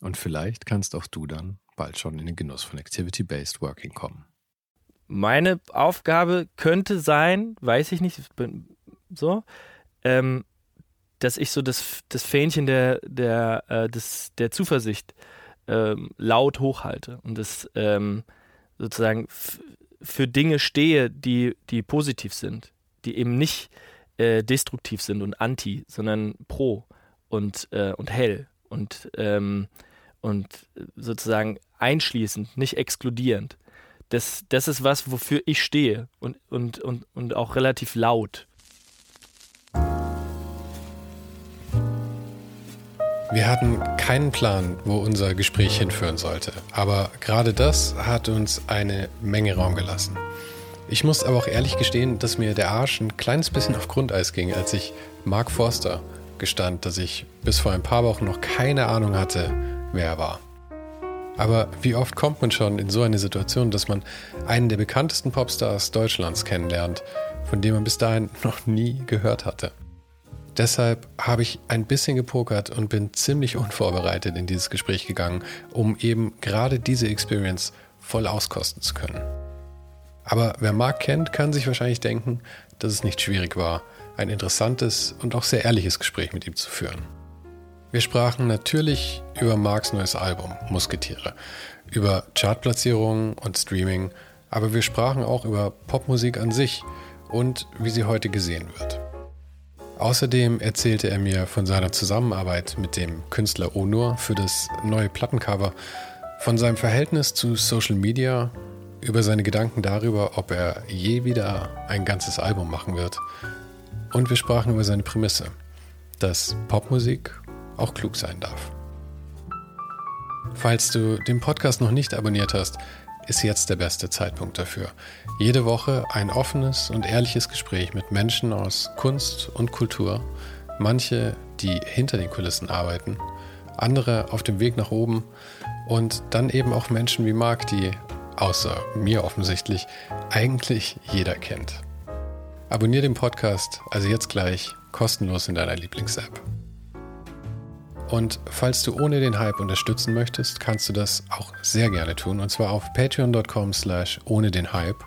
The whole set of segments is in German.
Und vielleicht kannst auch du dann bald schon in den Genuss von Activity-Based Working kommen. Meine Aufgabe könnte sein, weiß ich nicht, so, ähm, dass ich so das, das Fähnchen der, der, äh, des, der Zuversicht ähm, laut hochhalte und das ähm, sozusagen für Dinge stehe, die, die positiv sind, die eben nicht äh, destruktiv sind und anti, sondern pro und, äh, und hell und, ähm, und sozusagen einschließend, nicht exkludierend. Das, das ist was, wofür ich stehe und, und, und, und auch relativ laut. Wir hatten keinen Plan, wo unser Gespräch hinführen sollte, aber gerade das hat uns eine Menge Raum gelassen. Ich muss aber auch ehrlich gestehen, dass mir der Arsch ein kleines bisschen auf Grundeis ging, als ich Mark Forster gestand, dass ich bis vor ein paar Wochen noch keine Ahnung hatte, wer er war. Aber wie oft kommt man schon in so eine Situation, dass man einen der bekanntesten Popstars Deutschlands kennenlernt, von dem man bis dahin noch nie gehört hatte? Deshalb habe ich ein bisschen gepokert und bin ziemlich unvorbereitet in dieses Gespräch gegangen, um eben gerade diese Experience voll auskosten zu können. Aber wer Mark kennt, kann sich wahrscheinlich denken, dass es nicht schwierig war, ein interessantes und auch sehr ehrliches Gespräch mit ihm zu führen. Wir sprachen natürlich über Marks neues Album Musketiere, über Chartplatzierungen und Streaming, aber wir sprachen auch über Popmusik an sich und wie sie heute gesehen wird. Außerdem erzählte er mir von seiner Zusammenarbeit mit dem Künstler Onur für das neue Plattencover, von seinem Verhältnis zu Social Media, über seine Gedanken darüber, ob er je wieder ein ganzes Album machen wird. Und wir sprachen über seine Prämisse, dass Popmusik auch klug sein darf. Falls du den Podcast noch nicht abonniert hast, ist jetzt der beste Zeitpunkt dafür. Jede Woche ein offenes und ehrliches Gespräch mit Menschen aus Kunst und Kultur, manche, die hinter den Kulissen arbeiten, andere auf dem Weg nach oben und dann eben auch Menschen wie Marc, die, außer mir offensichtlich, eigentlich jeder kennt. Abonnier den Podcast also jetzt gleich kostenlos in deiner Lieblings-App. Und falls du ohne den Hype unterstützen möchtest, kannst du das auch sehr gerne tun. Und zwar auf patreon.com slash ohne den Hype.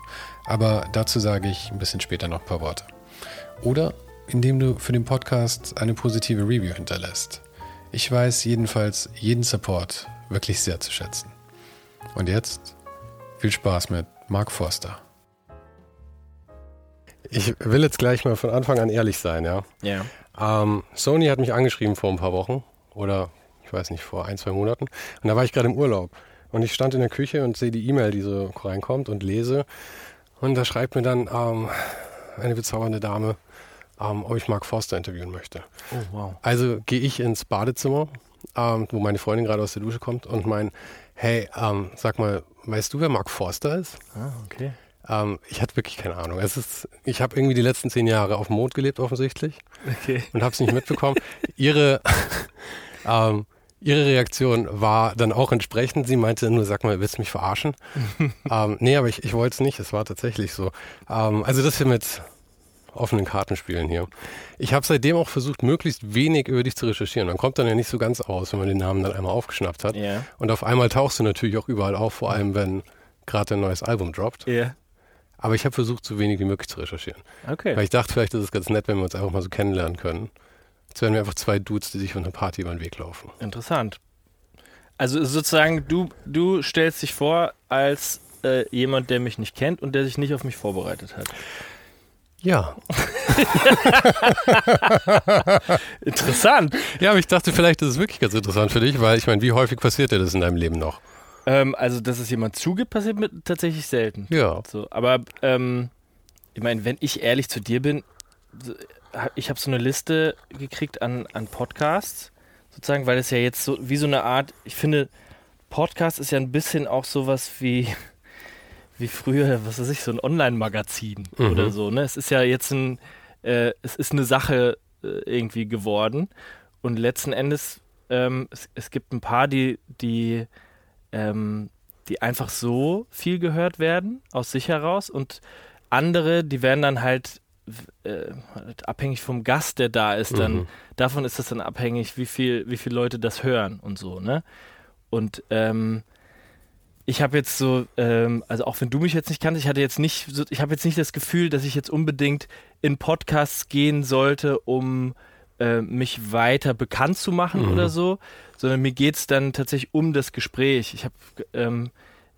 Aber dazu sage ich ein bisschen später noch ein paar Worte. Oder indem du für den Podcast eine positive Review hinterlässt. Ich weiß jedenfalls jeden Support wirklich sehr zu schätzen. Und jetzt viel Spaß mit Mark Forster. Ich will jetzt gleich mal von Anfang an ehrlich sein, ja. Ja. Ähm, Sony hat mich angeschrieben vor ein paar Wochen oder ich weiß nicht, vor ein, zwei Monaten. Und da war ich gerade im Urlaub. Und ich stand in der Küche und sehe die E-Mail, die so reinkommt und lese. Und da schreibt mir dann ähm, eine bezaubernde Dame, ähm, ob ich Mark Forster interviewen möchte. Oh, wow. Also gehe ich ins Badezimmer, ähm, wo meine Freundin gerade aus der Dusche kommt und mein, hey, ähm, sag mal, weißt du, wer Mark Forster ist? Ah, okay. Ähm, ich hatte wirklich keine Ahnung. Es ist, ich habe irgendwie die letzten zehn Jahre auf dem Mond gelebt, offensichtlich. Okay. Und habe es nicht mitbekommen. Ihre, ähm, ihre Reaktion war dann auch entsprechend. Sie meinte nur, sag mal, willst du mich verarschen? ähm, nee, aber ich, ich wollte es nicht. Es war tatsächlich so. Ähm, also das hier mit offenen Kartenspielen hier. Ich habe seitdem auch versucht, möglichst wenig über dich zu recherchieren. Man kommt dann ja nicht so ganz aus, wenn man den Namen dann einmal aufgeschnappt hat. Ja. Und auf einmal tauchst du natürlich auch überall auf, vor allem wenn gerade ein neues Album droppt. Ja. Aber ich habe versucht, so wenig wie möglich zu recherchieren. Okay. Weil ich dachte, vielleicht ist es ganz nett, wenn wir uns einfach mal so kennenlernen können. Jetzt wären wir einfach zwei Dudes, die sich von einer Party über den Weg laufen. Interessant. Also sozusagen, du, du stellst dich vor als äh, jemand, der mich nicht kennt und der sich nicht auf mich vorbereitet hat. Ja. Interessant. Ja, aber ich dachte, vielleicht ist es wirklich ganz interessant für dich, weil ich meine, wie häufig passiert dir das in deinem Leben noch? Ähm, also, dass es jemand zugibt, passiert mir tatsächlich selten. Ja. So, aber ähm, ich meine, wenn ich ehrlich zu dir bin, ich habe so eine Liste gekriegt an, an Podcasts, sozusagen, weil es ja jetzt so wie so eine Art, ich finde, Podcast ist ja ein bisschen auch sowas wie, wie früher, was weiß ich, so ein Online-Magazin Mhm. oder so. Ne? Es ist ja jetzt ein, äh, es ist eine Sache äh, irgendwie geworden. Und letzten Endes, ähm, es, es gibt ein paar, die, die, ähm, die einfach so viel gehört werden, aus sich heraus. Und andere, die werden dann halt äh, abhängig vom Gast, der da ist, dann Mhm. davon ist das dann abhängig, wie viel, wie viele Leute das hören und so, ne? Und ähm, ich habe jetzt so, ähm, also auch wenn du mich jetzt nicht kannst, ich hatte jetzt nicht, ich habe jetzt nicht das Gefühl, dass ich jetzt unbedingt in Podcasts gehen sollte, um äh, mich weiter bekannt zu machen Mhm. oder so, sondern mir geht es dann tatsächlich um das Gespräch. Ich habe, ähm,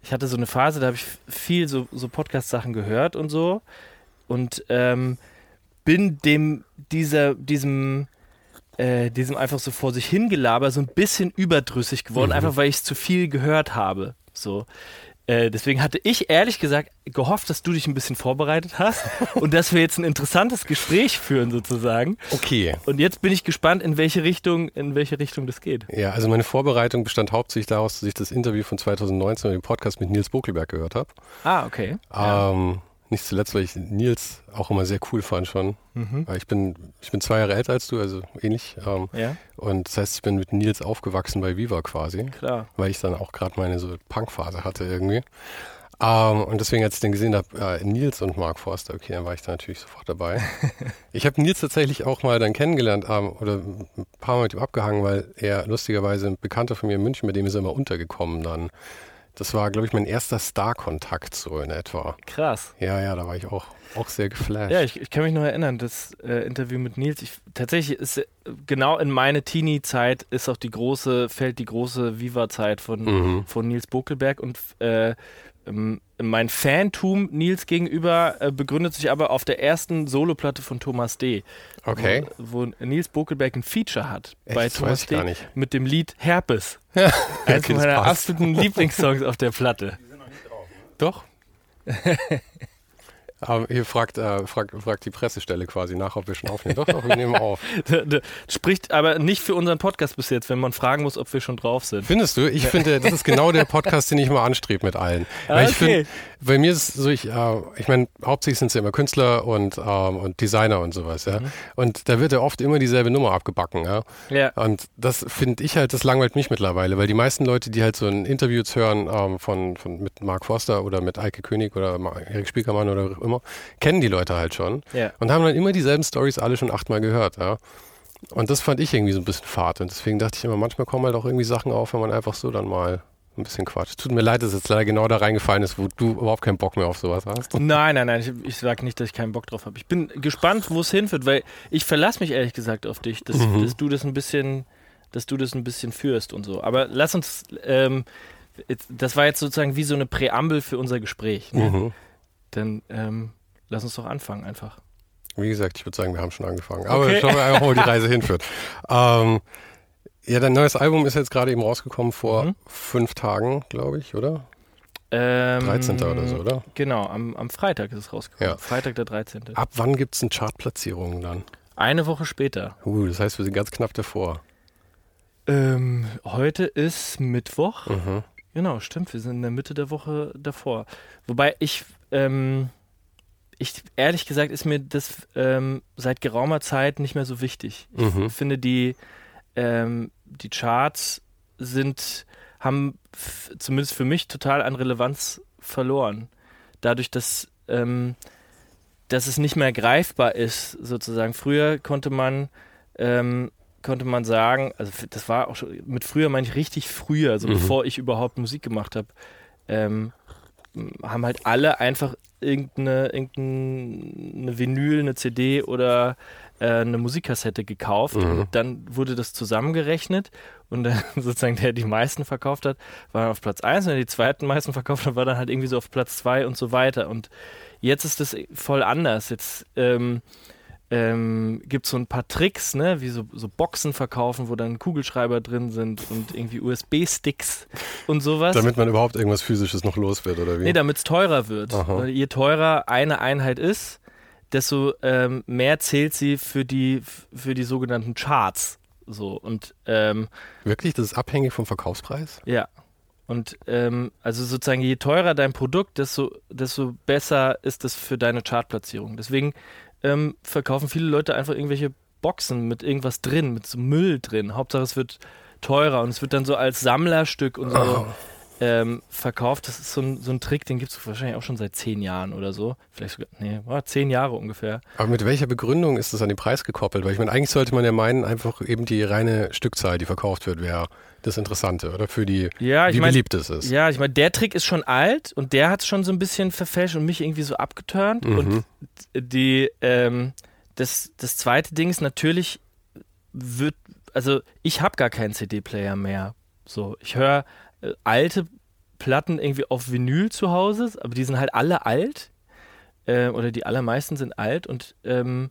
ich hatte so eine Phase, da habe ich viel so, so Podcast-Sachen gehört und so und ähm, bin dem dieser, diesem äh, diesem einfach so vor sich hingelaber so ein bisschen überdrüssig geworden, Mhm. einfach weil ich es zu viel gehört habe. So. Äh, deswegen hatte ich ehrlich gesagt gehofft, dass du dich ein bisschen vorbereitet hast und dass wir jetzt ein interessantes Gespräch führen sozusagen. Okay. Und jetzt bin ich gespannt, in welche Richtung, in welche Richtung das geht. Ja, also meine Vorbereitung bestand hauptsächlich daraus, dass ich das Interview von 2019 und den Podcast mit Nils Bokelberg gehört habe. Ah, okay. Ähm, nicht zuletzt, weil ich Nils auch immer sehr cool fand schon. Mhm. Weil Ich bin, ich bin zwei Jahre älter als du, also ähnlich. Ähm, Ja, und das heißt, ich bin mit Nils aufgewachsen bei Viva quasi, klar. weil ich dann auch gerade meine so Punkphase hatte irgendwie. Ähm, und deswegen, als ich den gesehen habe, äh, Nils und Mark Forster, okay, dann war ich da natürlich sofort dabei. ich habe Nils tatsächlich auch mal dann kennengelernt ähm, oder ein paar Mal mit ihm abgehangen, weil er lustigerweise ein Bekannter von mir in München, mit dem ist er immer untergekommen dann. Das war, glaube ich, mein erster Star-Kontakt so in etwa. Krass. Ja, ja, da war ich auch, auch sehr geflasht. Ja, ich, ich kann mich noch erinnern, das äh, Interview mit Nils. Ich, tatsächlich ist genau in meine Teenie-Zeit ist auch die große, fällt die große Viva-Zeit von, Mhm. von Nils Bokelberg und äh, mein Fantum Nils gegenüber äh, begründet sich aber auf der ersten Soloplatte von Thomas D. Okay. Wo, wo Nils Bokelberg ein Feature hat Echt? bei Thomas weiß ich D. gar nicht. mit dem Lied Herpes. Ja. Eines Okay, meiner passt. absoluten Lieblingssongs auf der Platte. Doch. Aber hier fragt, äh, fragt, fragt die Pressestelle quasi nach, ob wir schon aufnehmen. Doch, doch, wir nehmen auf. Spricht aber nicht für unseren Podcast bis jetzt, wenn man fragen muss, ob wir schon drauf sind. Findest du? Ich finde, das ist genau der Podcast, den ich mal anstrebe mit allen. Weil ich Okay. finde, bei mir ist es so, ich, äh, ich meine, hauptsächlich sind es ja immer Künstler und, ähm, und Designer und sowas, ja. Und da wird ja oft immer dieselbe Nummer abgebacken, ja. Ja. Und das finde ich halt, das langweilt mich mittlerweile, weil die meisten Leute, die halt so ein Interview hören ähm, von, von mit Mark Forster oder mit Eike König oder Erik Spiekermann oder immer, kennen die Leute halt schon Ja. und haben dann immer dieselben Stories alle schon achtmal gehört, ja. Und das fand ich irgendwie so ein bisschen fad. Und deswegen dachte ich immer, manchmal kommen halt auch irgendwie Sachen auf, wenn man einfach so dann mal ein bisschen quatscht. Tut mir leid, dass es jetzt leider genau da reingefallen ist, wo du überhaupt keinen Bock mehr auf sowas hast. Nein, nein, nein, ich, ich sage nicht, dass ich keinen Bock drauf habe. Ich bin gespannt, wo es hinführt, weil ich verlasse mich ehrlich gesagt auf dich, dass, Mhm. dass du das ein bisschen, dass du das ein bisschen führst und so. Aber lass uns, ähm, das war jetzt sozusagen wie so eine Präambel für unser Gespräch. Ne? Mhm. Dann ähm, lass uns doch anfangen einfach. Wie gesagt, ich würde sagen, wir haben schon angefangen. Aber Okay. schauen wir einfach, wo die Reise hinführt. Ähm, ja, dein neues Album ist jetzt gerade eben rausgekommen vor Mhm. fünf Tagen, glaube ich, oder? Ähm, 13. oder so, oder? Genau, am, am Freitag ist es rausgekommen. Ja. Freitag der 13. Ab wann gibt es eine Chartplatzierung dann? Eine Woche später. Uh, das heißt, wir sind ganz knapp davor. Ähm, heute ist Mittwoch. Mhm. Genau, stimmt. Wir sind in der Mitte der Woche davor. Wobei ich, ähm, ich ehrlich gesagt, ist mir das ähm, seit geraumer Zeit nicht mehr so wichtig. Ich Mhm. finde, die, ähm, die Charts sind, haben zumindest für mich total an Relevanz verloren. Dadurch, dass, ähm, dass es nicht mehr greifbar ist, sozusagen. Früher konnte man ähm, konnte man sagen, also das war auch schon, mit früher meine ich richtig früher, also Mhm. bevor ich überhaupt Musik gemacht habe, ähm, haben halt alle einfach irgendeine, irgendeine Vinyl, eine CD oder äh, eine Musikkassette gekauft Mhm. und dann wurde das zusammengerechnet und dann sozusagen der die meisten verkauft hat, war dann auf Platz 1 und der die zweiten meisten verkauft hat, war dann halt irgendwie so auf Platz 2 und so weiter. Und jetzt ist das voll anders. Jetzt ähm, ähm, gibt es so ein paar Tricks, ne, wie so, so Boxen verkaufen, wo dann Kugelschreiber drin sind und irgendwie USB-Sticks und sowas. Damit man überhaupt irgendwas Physisches noch los wird, oder wie? Nee, damit es teurer wird. Je teurer eine Einheit ist, desto ähm, mehr zählt sie für die, für die sogenannten Charts. So, und ähm, Wirklich? Das ist abhängig vom Verkaufspreis? ja. Und ähm, also sozusagen, je teurer dein Produkt, desto, desto besser ist es für deine Chartplatzierung. Deswegen ähm, verkaufen viele Leute einfach irgendwelche Boxen mit irgendwas drin, mit so Müll drin. Hauptsache es wird teurer und es wird dann so als Sammlerstück und so Oh. Ähm, verkauft. Das ist so ein, so ein Trick, den gibt es wahrscheinlich auch schon seit zehn Jahren oder so. Vielleicht sogar, nee, war zehn Jahre ungefähr. Aber mit welcher Begründung ist das an den Preis gekoppelt? Weil ich meine, eigentlich sollte man ja meinen, einfach eben die reine Stückzahl, die verkauft wird, wäre das Interessante, oder? Für die, Ja, ich wie meine, beliebt es ist. ja, ich meine, der Trick ist schon alt und der hat es schon so ein bisschen verfälscht und mich irgendwie so abgeturnt. Mhm. Und die, ähm, das, das zweite Ding ist natürlich, wird, also ich habe gar keinen CD-Player mehr. So, ich höre äh, alte Platten irgendwie auf Vinyl zu Hause, aber die sind halt alle alt. Äh, oder die allermeisten sind alt und ähm,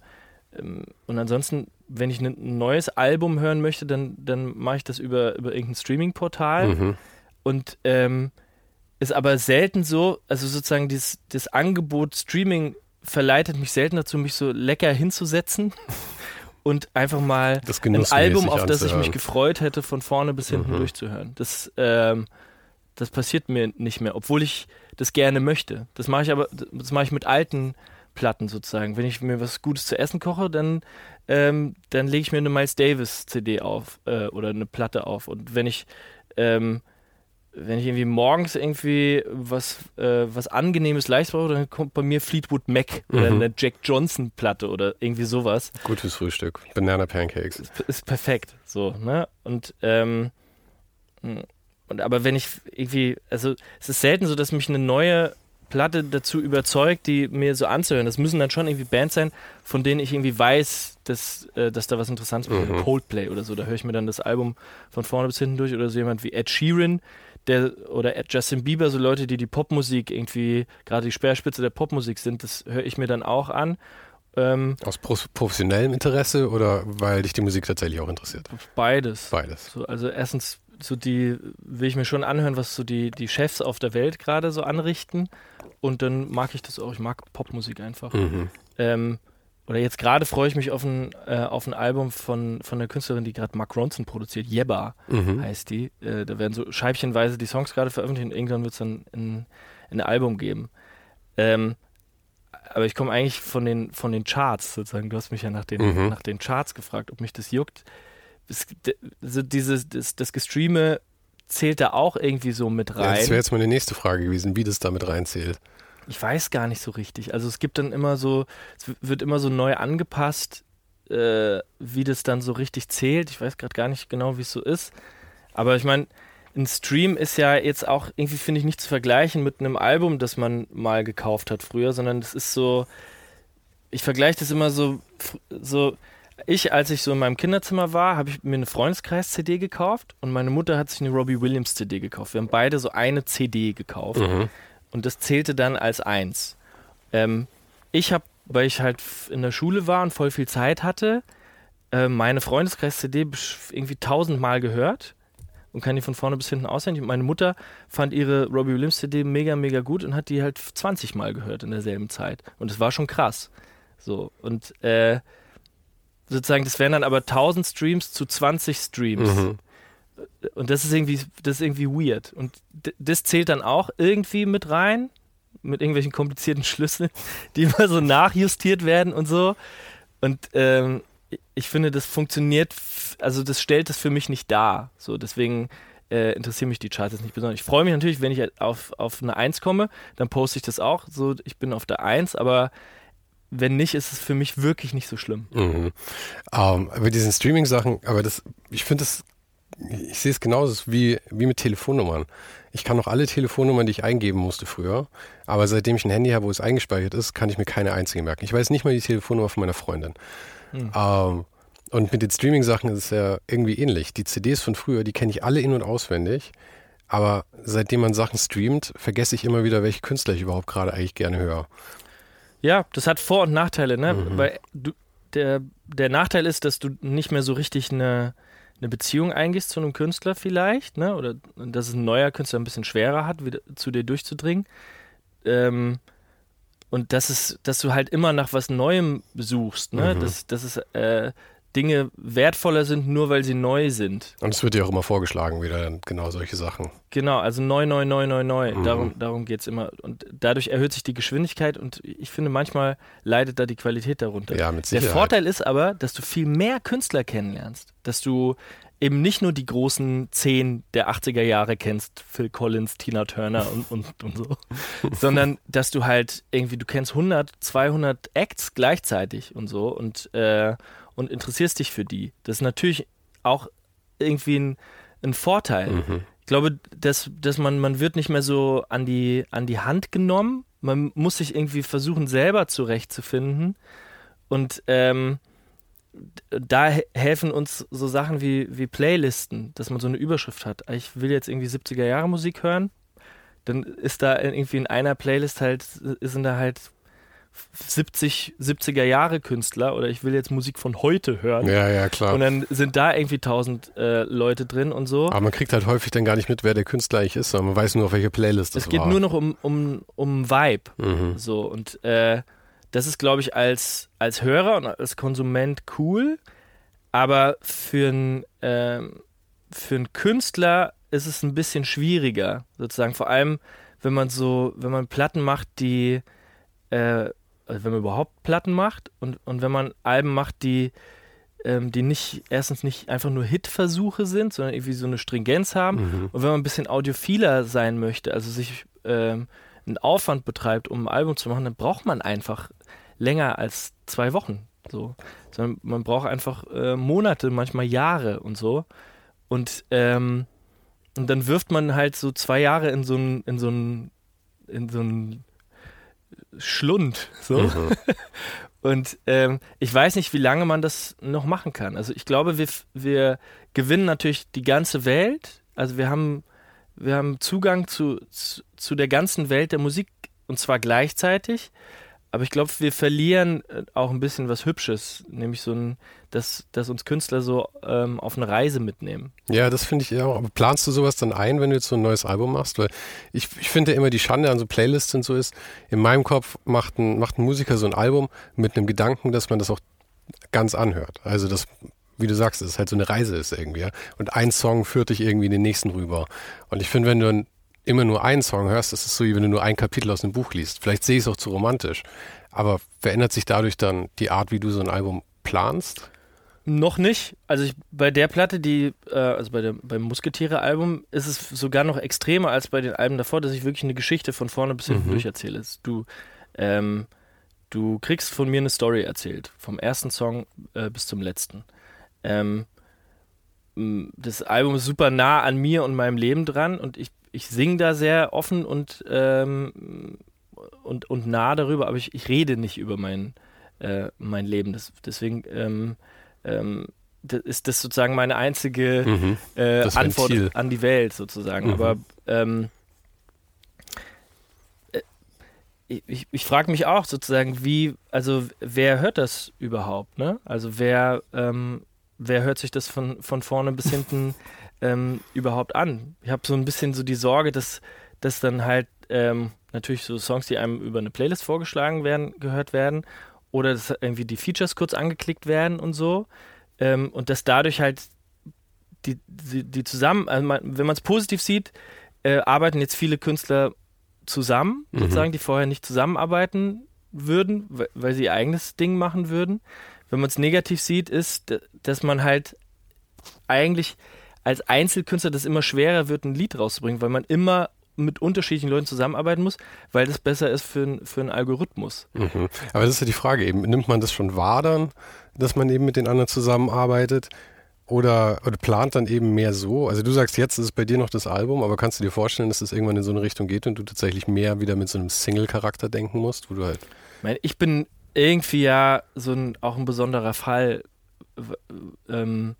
ähm, und ansonsten, wenn ich ein neues Album hören möchte, dann, dann mache ich das über, über irgendein Streaming-Portal. Mhm. Und ähm, ist aber selten so, also sozusagen dieses, das Angebot Streaming verleitet mich selten dazu, mich so lecker hinzusetzen und einfach mal ein Album, auf das ich mich gefreut hätte, von vorne bis hinten Mhm. durchzuhören. Das, ähm, das passiert mir nicht mehr, obwohl ich das gerne möchte. Das mache ich aber, das mache ich mit alten Platten sozusagen. Wenn ich mir was Gutes zu essen koche, dann, ähm, dann lege ich mir eine Miles Davis CD auf äh, oder eine Platte auf. Und wenn ich ähm, wenn ich irgendwie morgens irgendwie was, äh, was Angenehmes leicht brauche, dann kommt bei mir Fleetwood Mac oder Mhm. eine Jack Johnson Platte oder irgendwie sowas. Gut fürs Frühstück. Banana Pancakes. Ist, ist perfekt. So, ne? Und, ähm, und aber wenn ich irgendwie, also es ist selten so, dass mich eine neue Platte dazu überzeugt, die mir so anzuhören. Das müssen dann schon irgendwie Bands sein, von denen ich irgendwie weiß, dass, äh, dass da was Interessantes. Mhm. Coldplay oder so. Da höre ich mir dann das Album von vorne bis hinten durch oder so jemand wie Ed Sheeran, der oder Justin Bieber, so Leute, die die Popmusik irgendwie, gerade die Speerspitze der Popmusik sind, das höre ich mir dann auch an. Ähm, Aus pro- professionellem Interesse oder weil dich die Musik tatsächlich auch interessiert? beides. Beides. So, also erstens, so die will ich mir schon anhören, was so die, die Chefs auf der Welt gerade so anrichten. Und dann mag ich das auch. Ich mag Popmusik einfach. Mhm. Ähm, oder jetzt gerade freue ich mich auf ein, äh, auf ein Album von, von der Künstlerin, die gerade Mark Ronson produziert. Yebba Mhm. heißt die. Äh, da werden so scheibchenweise die Songs gerade veröffentlicht und irgendwann wird es dann ein, ein Album geben. Ähm, aber ich komme eigentlich von den, von den Charts sozusagen. Du hast mich ja nach den, Mhm. nach den Charts gefragt, ob mich das juckt. Es, d- so dieses, das, das Gestreame zählt da auch irgendwie so mit Ja, das wäre rein. jetzt meine nächste Frage gewesen, wie das damit reinzählt. Ich weiß gar nicht so richtig. Also es gibt dann immer so, es wird immer so neu angepasst, äh, wie das dann so richtig zählt. Ich weiß gerade gar nicht genau, wie es so ist. Aber ich meine, ein Stream ist ja jetzt auch irgendwie, finde ich, nicht zu vergleichen mit einem Album, das man mal gekauft hat früher, sondern das ist so, ich vergleiche das immer so, so, ich, als ich so in meinem Kinderzimmer war, habe ich mir eine Freundeskreis-CD gekauft und meine Mutter hat sich eine Robbie Williams-CD gekauft. Wir haben beide so eine CD gekauft Mhm. Und das zählte dann als eins. Ähm, ich habe, weil ich halt in der Schule war und voll viel Zeit hatte, äh, meine Freundeskreis-CD irgendwie tausendmal gehört und kann die von vorne bis hinten auswendig. Und meine Mutter fand ihre Robbie Williams CD mega, mega gut und hat die halt 20 Mal gehört in derselben Zeit. Und es war schon krass. So, und äh, sozusagen, das wären dann aber 1000 Streams zu 20 Streams. Mhm. Und das ist irgendwie, das ist irgendwie weird. Und das zählt dann auch irgendwie mit rein, mit irgendwelchen komplizierten Schlüsseln, die immer so nachjustiert werden und so. Und ähm, ich finde, das funktioniert, also das stellt es für mich nicht dar. So, deswegen äh, interessieren mich die Charts jetzt nicht besonders. Ich freue mich natürlich, wenn ich auf, auf eine 1 komme, dann poste ich das auch. So, ich bin auf der 1, aber wenn nicht, ist es für mich wirklich nicht so schlimm. Mhm. Ähm, aber diesen Streaming-Sachen, aber das, ich finde das ich sehe es genauso wie, wie mit Telefonnummern. Ich kann noch alle Telefonnummern, die ich eingeben musste früher, aber seitdem ich ein Handy habe, wo es eingespeichert ist, kann ich mir keine einzige merken. Ich weiß nicht mal die Telefonnummer von meiner Freundin. Hm. Ähm, und mit den Streaming-Sachen ist es ja irgendwie ähnlich. Die CDs von früher, die kenne ich alle in- und auswendig. Aber seitdem man Sachen streamt, vergesse ich immer wieder, welche Künstler ich überhaupt gerade eigentlich gerne höre. Ja, das hat Vor- und Nachteile, ne? Mhm. Weil du, der, der Nachteil ist, dass du nicht mehr so richtig eine, eine Beziehung eingehst zu einem Künstler vielleicht, ne? Oder dass es ein neuer Künstler ein bisschen schwerer hat, wieder zu dir durchzudringen. Ähm, und das ist, dass du halt immer nach was Neuem suchst, ne? Mhm. Das, das ist, äh, Dinge wertvoller sind, nur weil sie neu sind. Und es wird dir auch immer vorgeschlagen, wieder genau solche Sachen. Genau, also neu, neu, neu, neu, neu. Mhm. Darum, darum geht es immer. Und dadurch erhöht sich die Geschwindigkeit und ich finde, manchmal leidet da die Qualität darunter. Ja, mit Sicherheit. Der Vorteil ist aber, dass du viel mehr Künstler kennenlernst. Dass du eben nicht nur die großen zehn der 80er Jahre kennst, Phil Collins, Tina Turner und, und, und so, sondern dass du halt irgendwie, du kennst 100, 200 Acts gleichzeitig und so und äh, und interessierst dich für die. Das ist natürlich auch irgendwie ein, ein Vorteil. Mhm. Ich glaube, dass, dass man, man wird nicht mehr so an die, an die Hand genommen. Man muss sich irgendwie versuchen, selber zurechtzufinden. Und ähm, da helfen uns so Sachen wie, wie Playlisten, dass man so eine Überschrift hat. Ich will jetzt irgendwie 70er Jahre Musik hören. Dann ist da irgendwie in einer Playlist halt, sind da halt 70, 70er Jahre Künstler oder ich will jetzt Musik von heute hören. Ja, ja, klar. Und dann sind da irgendwie tausend äh, Leute drin und so. Aber man kriegt halt häufig dann gar nicht mit, wer der Künstler eigentlich ist, sondern man weiß nur, auf welche Playlist das Es geht war. nur noch um, um, um Vibe. Mhm. So, und äh, das ist, glaube ich, als, als Hörer und als Konsument cool, aber für einen äh, für einen Künstler ist es ein bisschen schwieriger, sozusagen. Vor allem, wenn man so, wenn man Platten macht, die äh, also wenn man überhaupt Platten macht und, und wenn man Alben macht, die, ähm, die nicht, erstens nicht einfach nur Hitversuche sind, sondern irgendwie so eine Stringenz haben. Mhm. Und wenn man ein bisschen audiophiler sein möchte, also sich ähm, einen Aufwand betreibt, um ein Album zu machen, dann braucht man einfach länger als zwei Wochen. So. Sondern man braucht einfach äh, Monate, manchmal Jahre und so. Und, ähm, und dann wirft man halt so zwei Jahre in so ein, in so ein, in so ein Schlund. So. Mhm. Und ähm, ich weiß nicht, wie lange man das noch machen kann. Also ich glaube, wir, wir gewinnen natürlich die ganze Welt. Also wir haben, wir haben Zugang zu, zu, zu der ganzen Welt der Musik und zwar gleichzeitig. Aber ich glaube, wir verlieren äh, auch ein bisschen was Hübsches, nämlich so ein, dass, dass uns Künstler so ähm, auf eine Reise mitnehmen. Ja, das finde ich auch. Aber planst du sowas dann ein, wenn du jetzt so ein neues Album machst? Weil ich, ich finde immer die Schande an so Playlists und so ist, in meinem Kopf macht ein, macht ein Musiker so ein Album mit einem Gedanken, dass man das auch ganz anhört. Also das wie du sagst, es halt so eine Reise ist irgendwie. Ja? Und ein Song führt dich irgendwie in den nächsten rüber. Und ich finde, wenn du immer nur einen Song hörst, ist es so, wie wenn du nur ein Kapitel aus einem Buch liest. Vielleicht sehe ich es auch zu romantisch. Aber verändert sich dadurch dann die Art, wie du so ein Album planst? Noch nicht. Also ich, bei der Platte, die, äh, also bei der, beim Musketiere-Album, ist es sogar noch extremer als bei den Alben davor, dass ich wirklich eine Geschichte von vorne bis hinten mhm. durcherzähle. Du, ähm, du kriegst von mir eine Story erzählt, vom ersten Song äh, bis zum letzten. Ähm, das Album ist super nah an mir und meinem Leben dran und ich ich singe da sehr offen und, ähm, und, und nah darüber, aber ich, ich rede nicht über mein, äh, mein Leben. Das, deswegen ähm, ähm, das ist das sozusagen meine einzige mhm, äh, Antwort Ventil. an die Welt sozusagen. Mhm. Aber ähm, äh, ich, ich frage mich auch sozusagen, wie, also wer hört das überhaupt, ne? Also wer, ähm, wer hört sich das von, von vorne bis hinten ähm, überhaupt an? Ich habe so ein bisschen so die Sorge, dass, dass dann halt ähm, natürlich so Songs, die einem über eine Playlist vorgeschlagen werden, gehört werden oder dass irgendwie die Features kurz angeklickt werden und so ähm, und dass dadurch halt die, die, die zusammen, also man, wenn man es positiv sieht, äh, arbeiten jetzt viele Künstler zusammen, mhm. sozusagen, die vorher nicht zusammenarbeiten würden, weil sie ihr eigenes Ding machen würden. Wenn man es negativ sieht, ist, dass man halt eigentlich als Einzelkünstler das immer schwerer wird, ein Lied rauszubringen, weil man immer mit unterschiedlichen Leuten zusammenarbeiten muss, weil das besser ist für, für einen Algorithmus. Mhm. Aber das ist ja die Frage eben, nimmt man das schon wahr dann, dass man eben mit den anderen zusammenarbeitet? oder, oder plant dann eben mehr so? Also du sagst, jetzt ist es bei dir noch das Album, aber kannst du dir vorstellen, dass es irgendwann in so eine Richtung geht und du tatsächlich mehr wieder mit so einem Single-Charakter denken musst, wo du halt. Ich bin irgendwie ja so ein, auch ein besonderer Fall. Ähm,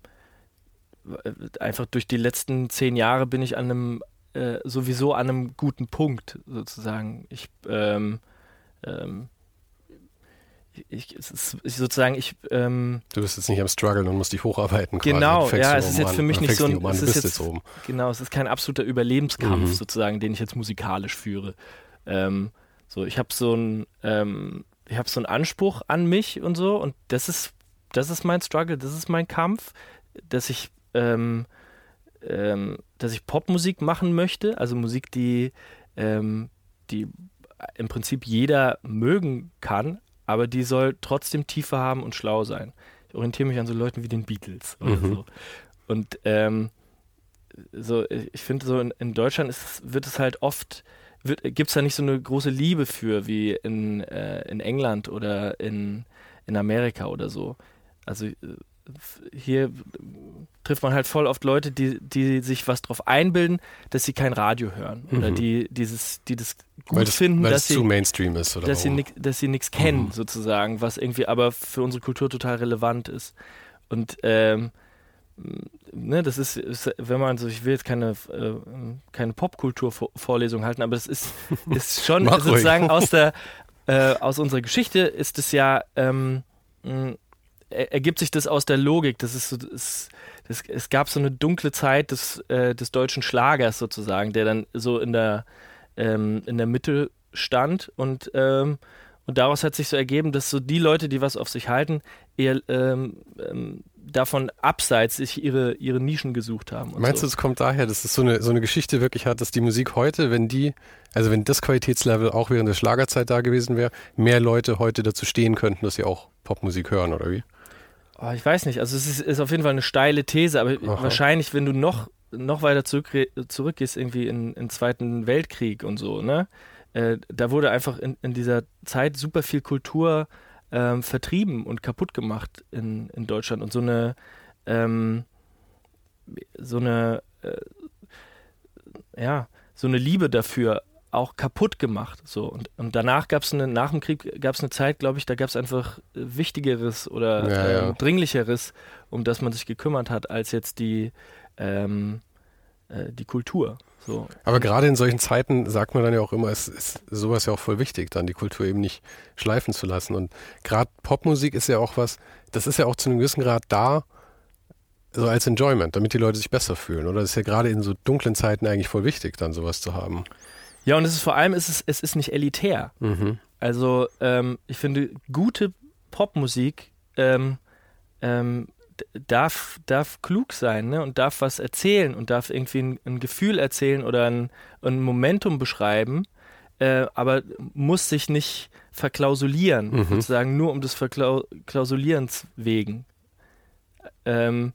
einfach durch die letzten zehn Jahre bin ich an einem äh, sowieso an einem guten Punkt sozusagen. Ich ähm, ähm, ich, ist, sozusagen, ich. Ähm, du bist jetzt nicht am Struggeln und musst dich hocharbeiten. Genau, ja, es ist jetzt für mich nicht so ein. Um es ist jetzt, oben. Genau, es ist kein absoluter Überlebenskampf mhm. sozusagen, den ich jetzt musikalisch führe. Ähm, so, ich habe so ein, ähm, ich habe so einen Anspruch an mich und so und das ist, das ist mein Struggle, das ist mein Kampf, dass ich, ähm, ähm, dass ich Popmusik machen möchte, also Musik, die, ähm, die im Prinzip jeder mögen kann, aber die soll trotzdem Tiefe haben und schlau sein. Ich orientiere mich an so Leuten wie den Beatles oder mhm. so. Und ähm, so, ich finde so in, in Deutschland ist, wird es halt oft, gibt es da nicht so eine große Liebe für wie in, äh, in England oder in, in Amerika oder so. Also äh, hier trifft man halt voll oft Leute, die, die sich was drauf einbilden, dass sie kein Radio hören mhm. oder die dieses, die das gut weil das, finden, weil dass das sie zu Mainstream ist oder dass warum? sie nix, dass sie nichts kennen mhm. sozusagen, was irgendwie aber für unsere Kultur total relevant ist und ähm, ne, das ist, ist, wenn man so, ich will jetzt keine, äh, keine Popkultur-Vorlesung halten, aber es ist, ist schon sozusagen aus der, äh, aus unserer Geschichte ist es ja, ähm, ergibt sich das aus der Logik. Das ist so, das, das, es gab so eine dunkle Zeit des, äh, des deutschen Schlagers sozusagen, der dann so in der, ähm, in der Mitte stand und, ähm, und daraus hat sich so ergeben, dass so die Leute, die was auf sich halten, eher ähm, ähm davon abseits sich ihre, ihre Nischen gesucht haben. Meinst so. du, es kommt daher, dass es so eine, so eine Geschichte wirklich hat, dass die Musik heute, wenn die, also wenn das Qualitätslevel auch während der Schlagerzeit da gewesen wäre, mehr Leute heute dazu stehen könnten, dass sie auch Popmusik hören, oder wie? Oh, ich weiß nicht. Also es ist, ist, auf jeden Fall eine steile These, aber Aha. wahrscheinlich, wenn du noch, noch weiter zurück, zurückgehst, irgendwie in den Zweiten Weltkrieg und so, ne? Äh, da wurde einfach in, in, dieser Zeit super viel Kultur ähm, vertrieben und kaputt gemacht in, in Deutschland. Und so eine, ähm, so eine, äh, ja, so eine Liebe dafür auch kaputt gemacht. So. Und, und danach gab es eine, nach dem Krieg gab es eine Zeit, glaube ich, da gab es einfach Wichtigeres oder ja, ja. Ähm, Dringlicheres, um das man sich gekümmert hat, als jetzt die, ähm, äh, die Kultur. So. Aber gerade in solchen Zeiten sagt man dann ja auch immer, es ist sowas ja auch voll wichtig, dann die Kultur eben nicht schleifen zu lassen. Und gerade Popmusik ist ja auch was, das ist ja auch zu einem gewissen Grad da, so als Enjoyment, damit die Leute sich besser fühlen. Oder das ist ja gerade in so dunklen Zeiten eigentlich voll wichtig, dann sowas zu haben. Ja, und es ist vor allem, es ist, es ist nicht elitär. Mhm. Also ähm, ich finde, gute Popmusik ähm, ähm, darf, darf klug sein ne? und darf was erzählen und darf irgendwie ein, ein Gefühl erzählen oder ein, ein Momentum beschreiben, äh, aber muss sich nicht verklausulieren, mhm. sozusagen nur um des Verklausulierens wegen. Ähm,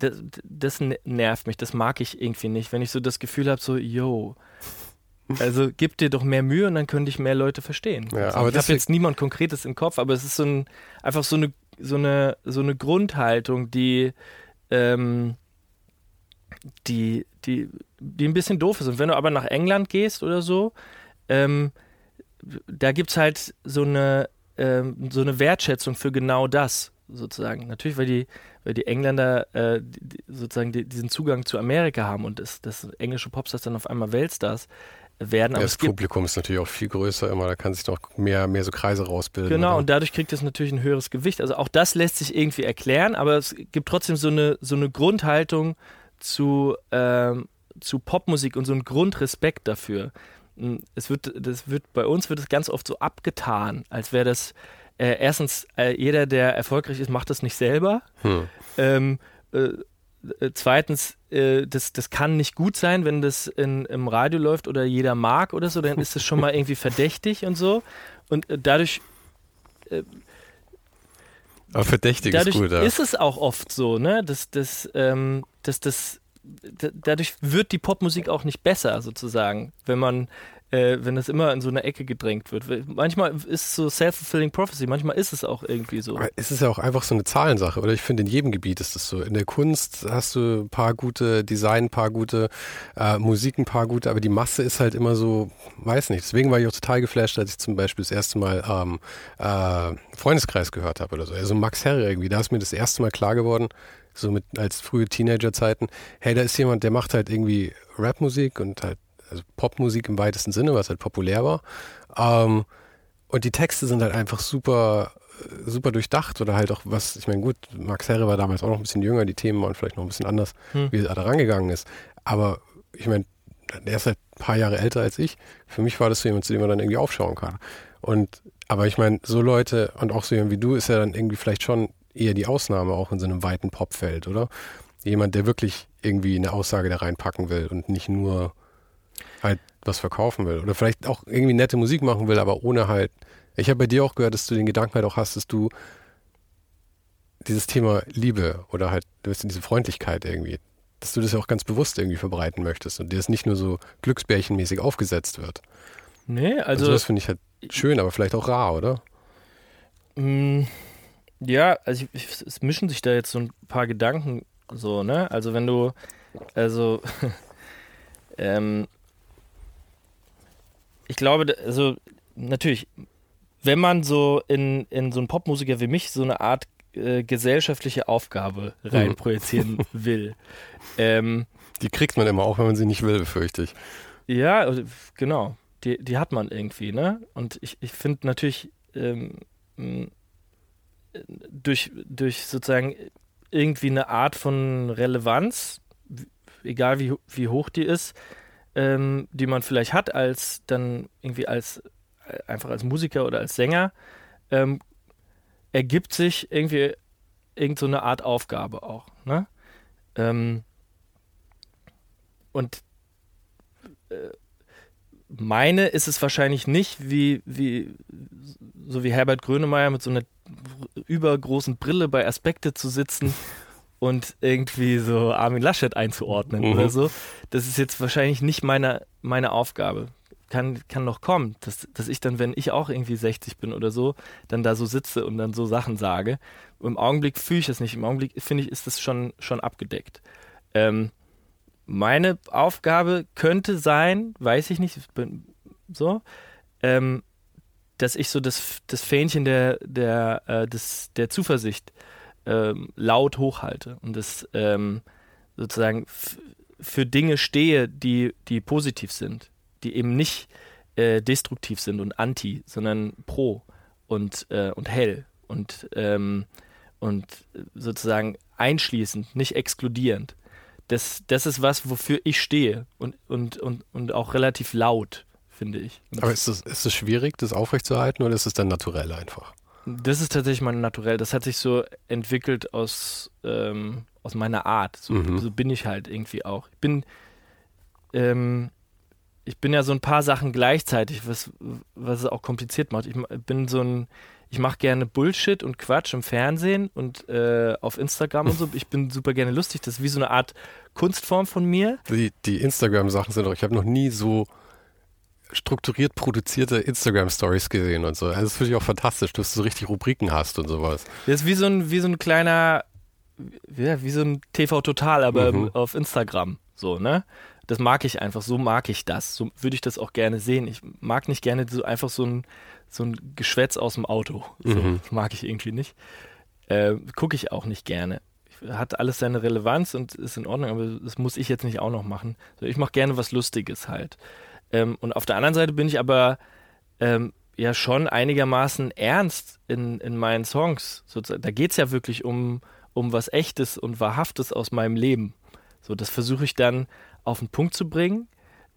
das, das, nervt mich, das mag ich irgendwie nicht, wenn ich so das Gefühl habe, so, yo, also gib dir doch mehr Mühe und dann könnte ich mehr Leute verstehen. Ja, also, aber ich habe jetzt niemand Konkretes im Kopf, aber es ist so ein, einfach so eine, so eine, so eine Grundhaltung, die, ähm, die, die, die ein bisschen doof ist. Und wenn du aber nach England gehst oder so, ähm, da gibt es halt so eine, ähm, so eine Wertschätzung für genau das, sozusagen. Natürlich, weil die, weil die Engländer äh, die, sozusagen die, diesen Zugang zu Amerika haben und das, das englische Popstars dann auf einmal Weltstars werden. Ja, das Publikum ist natürlich auch viel größer immer, da kann sich noch mehr, mehr so Kreise rausbilden. Genau, oder? und dadurch kriegt es natürlich ein höheres Gewicht. Also auch das lässt sich irgendwie erklären, aber es gibt trotzdem so eine, so eine Grundhaltung zu, ähm, zu Popmusik und so einen Grundrespekt dafür. Hm, es wird, das wird, bei uns wird es ganz oft so abgetan, als wäre das äh, erstens, äh, jeder, der erfolgreich ist, macht das nicht selber. Hm. Ähm, äh, äh, zweitens, äh, das, das kann nicht gut sein, wenn das in, im Radio läuft oder jeder mag oder so, dann ist das schon mal irgendwie verdächtig und so. Und äh, dadurch. Äh, Aber verdächtig dadurch ist gut, ja. ist es auch oft so, ne? Dass, dass, ähm, dass das dadurch wird die Popmusik auch nicht besser, sozusagen, wenn man äh, wenn das immer in so eine Ecke gedrängt wird. Manchmal ist es so self-fulfilling prophecy, manchmal ist es auch irgendwie so. Aber es ist ja auch einfach so eine Zahlensache, oder? Ich finde, in jedem Gebiet ist das so. In der Kunst hast du ein paar gute Design, ein paar gute äh, Musik, ein paar gute, aber die Masse ist halt immer so, weiß nicht. Deswegen war ich auch total geflasht, als ich zum Beispiel das erste Mal ähm, äh, Freundeskreis gehört habe oder so. Also Max Herre irgendwie, da ist mir das erste Mal klar geworden, so mit als frühe Teenagerzeiten, hey, da ist jemand, der macht halt irgendwie Rapmusik und halt also Popmusik im weitesten Sinne, was halt populär war. Ähm, und die Texte sind halt einfach super, super durchdacht oder halt auch was, ich meine, gut, Max Herre war damals auch noch ein bisschen jünger, die Themen waren vielleicht noch ein bisschen anders, hm. wie er da rangegangen ist. Aber ich meine, er ist halt ein paar Jahre älter als ich. Für mich war das so jemand, zu dem man dann irgendwie aufschauen kann. Und, aber ich meine, so Leute und auch so jemand wie du ist ja dann irgendwie vielleicht schon eher die Ausnahme auch in so einem weiten Popfeld, oder? Jemand, der wirklich irgendwie eine Aussage da reinpacken will und nicht nur halt was verkaufen will. Oder vielleicht auch irgendwie nette Musik machen will, aber ohne halt. Ich habe bei dir auch gehört, dass du den Gedanken halt auch hast, dass du dieses Thema Liebe oder halt diese Freundlichkeit irgendwie, dass du das ja auch ganz bewusst irgendwie verbreiten möchtest und dir das nicht nur so glücksbärchenmäßig aufgesetzt wird. Nee, also. also das finde ich halt schön, aber vielleicht auch rar, oder? Mm, ja, also ich, ich, es mischen sich da jetzt so ein paar Gedanken so, ne? Also wenn du, also ähm, ich glaube, also natürlich, wenn man so in, in so einen Popmusiker wie mich so eine Art äh, gesellschaftliche Aufgabe reinprojizieren mhm. will. Ähm, die kriegt man immer auch, wenn man sie nicht will, befürchte ich. Ja, also, genau. Die, die hat man irgendwie, ne? Und ich, ich finde natürlich ähm, durch, durch sozusagen irgendwie eine Art von Relevanz, egal wie, wie hoch die ist, ähm, die man vielleicht hat als dann irgendwie als äh, einfach als Musiker oder als Sänger, ähm, ergibt sich irgendwie irgend so eine Art Aufgabe auch. Ne? Ähm, und äh, meine ist es wahrscheinlich nicht wie, wie so wie Herbert Grönemeyer mit so einer übergroßen Brille bei Aspekte zu sitzen und irgendwie so Armin Laschet einzuordnen mhm. oder so. Das ist jetzt wahrscheinlich nicht meine, meine Aufgabe. Kann, kann noch kommen, dass, dass ich dann, wenn ich auch irgendwie 60 bin oder so, dann da so sitze und dann so Sachen sage. Im Augenblick fühle ich das nicht. Im Augenblick finde ich, ist das schon, schon abgedeckt. Ähm, meine Aufgabe könnte sein, weiß ich nicht, bin, so, ähm, dass ich so das, das Fähnchen der, der, äh, des, der Zuversicht ähm, laut hochhalte und das ähm, sozusagen für Dinge stehe, die, die positiv sind, die eben nicht äh, destruktiv sind und anti, sondern pro und, äh, und hell und, ähm, und sozusagen einschließend, nicht exkludierend. Das, das ist was, wofür ich stehe und, und, und, und auch relativ laut, finde ich. Aber ist es, ist es schwierig, das aufrechtzuerhalten oder ist es dann naturell einfach? Das ist tatsächlich mein Naturell. Das hat sich so entwickelt aus, ähm, aus meiner Art. So, mhm. so, bin ich halt irgendwie auch. Ich bin, ähm, ich bin ja so ein paar Sachen gleichzeitig, was, was es auch kompliziert macht. Ich bin so ein, ich mache gerne Bullshit und Quatsch im Fernsehen und äh, auf Instagram und so. Ich bin super gerne lustig. Das ist wie so eine Art Kunstform von mir. Die, die Instagram-Sachen sind doch, ich habe noch nie so strukturiert produzierte Instagram-Stories gesehen und so. Also das finde ich auch fantastisch, dass du so richtig Rubriken hast und sowas. Das ist wie so ein, wie so ein kleiner, wie, wie so ein TV Total, aber mhm. auf Instagram. So, ne? Das mag ich einfach, so mag ich das. So würde ich das auch gerne sehen. Ich mag nicht gerne so einfach so ein, so ein Geschwätz aus dem Auto. So, mhm. Das mag ich irgendwie nicht. Äh, Gucke ich auch nicht gerne. Hat alles seine Relevanz und ist in Ordnung, aber das muss ich jetzt nicht auch noch machen. Ich mache gerne was Lustiges halt. Ähm, und auf der anderen Seite bin ich aber ähm, ja schon einigermaßen ernst in, in meinen Songs. Sozusagen. Da geht es ja wirklich um, um was Echtes und Wahrhaftes aus meinem Leben. So, das versuche ich dann auf den Punkt zu bringen.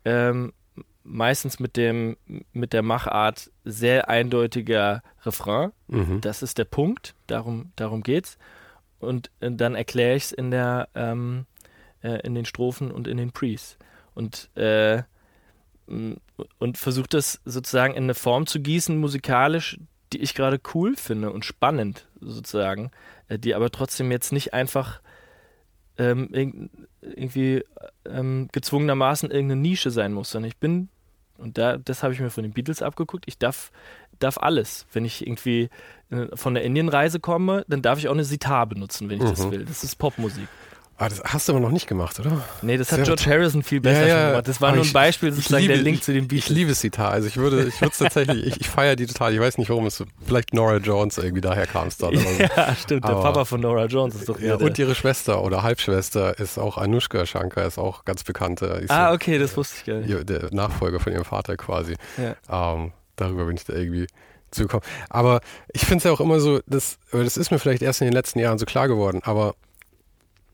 Ähm, meistens mit dem mit der Machart sehr eindeutiger Refrain. Mhm. Das ist der Punkt. Darum darum geht's. Und äh, dann erkläre ich es in der ähm, äh, in den Strophen und in den Prees. Und äh, und versucht das sozusagen in eine Form zu gießen, musikalisch, die ich gerade cool finde und spannend sozusagen, äh, die aber trotzdem jetzt nicht einfach ähm, irgendwie ähm, gezwungenermaßen irgendeine Nische sein muss, sondern ich bin Und da, das habe ich mir von den Beatles abgeguckt. Ich darf, darf alles. Wenn ich irgendwie äh, von der Indienreise komme, dann darf ich auch eine Sitar benutzen, wenn ich das Mhm. will. Das ist Popmusik. Ah, das hast du aber noch nicht gemacht, oder? Nee, das Sehr hat George Harrison viel besser Ja, ja, gemacht. Das war aber nur ein ich- Beispiel, ich sozusagen liebe- der Link zu den Ich Beatles. liebe Sitar. Also ich würde, ich würde es tatsächlich, ich, ich feiere die total. Ich weiß nicht, warum es vielleicht Nora Jones irgendwie daher kam es dann. oder so. ja, stimmt. Der Aber- Papa von Nora Jones ist doch Ja, hier und der. ihre Schwester oder Halbschwester ist auch Anushka Shankar, ist auch ganz bekannte. Ah, okay, das wusste ich gar nicht. der Nachfolger von ihrem Vater quasi. Ja. Ähm, darüber bin ich da irgendwie zugekommen. Aber ich finde es ja auch immer so, das, das ist mir vielleicht erst in den letzten Jahren so klar geworden, aber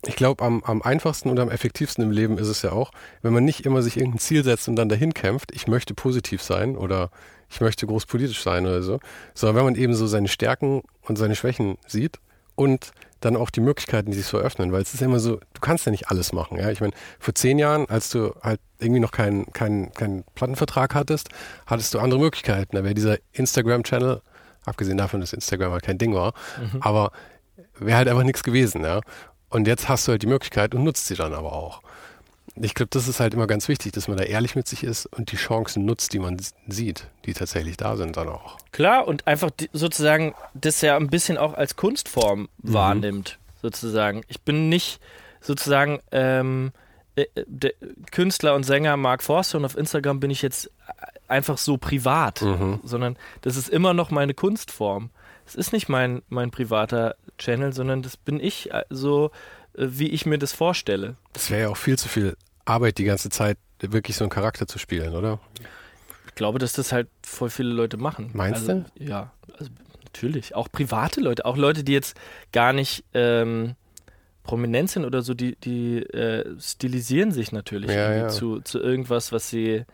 ich glaube, am, am einfachsten und am effektivsten im Leben ist es ja auch, wenn man nicht immer sich irgendein Ziel setzt und dann dahin kämpft, ich möchte positiv sein oder ich möchte großpolitisch sein oder so, sondern wenn man eben so seine Stärken und seine Schwächen sieht und dann auch die Möglichkeiten, die sich so öffnen, weil es ist ja immer so, du kannst ja nicht alles machen. Ja? Ich meine, vor zehn Jahren, als du halt irgendwie noch keinen keinen keinen Plattenvertrag hattest, hattest du andere Möglichkeiten. Da wäre dieser Instagram-Channel, abgesehen davon, dass Instagram halt kein Ding war, aber wäre halt einfach nichts gewesen. Ja? Und jetzt hast du halt die Möglichkeit und nutzt sie dann aber auch. Ich glaube, das ist halt immer ganz wichtig, dass man da ehrlich mit sich ist und die Chancen nutzt, die man sieht, die tatsächlich da sind dann auch. Klar, und einfach sozusagen das ja ein bisschen auch als Kunstform wahrnimmt, sozusagen. Ich bin nicht sozusagen ähm, äh, der Künstler und Sänger Mark Forster und auf Instagram bin ich jetzt einfach so privat, Mhm. sondern das ist immer noch meine Kunstform. Es ist nicht mein, mein privater Channel, sondern das bin ich äh, so, äh, wie ich mir das vorstelle. Das wäre ja auch viel zu viel Arbeit, die ganze Zeit wirklich so einen Charakter zu spielen, oder? Ich glaube, dass das halt voll viele Leute machen. Meinst also, Ja, also natürlich. Auch private Leute, auch Leute, die jetzt gar nicht ähm, prominent sind oder so, die, die äh, stilisieren sich natürlich Ja, irgendwie ja. Zu, zu irgendwas, was sie,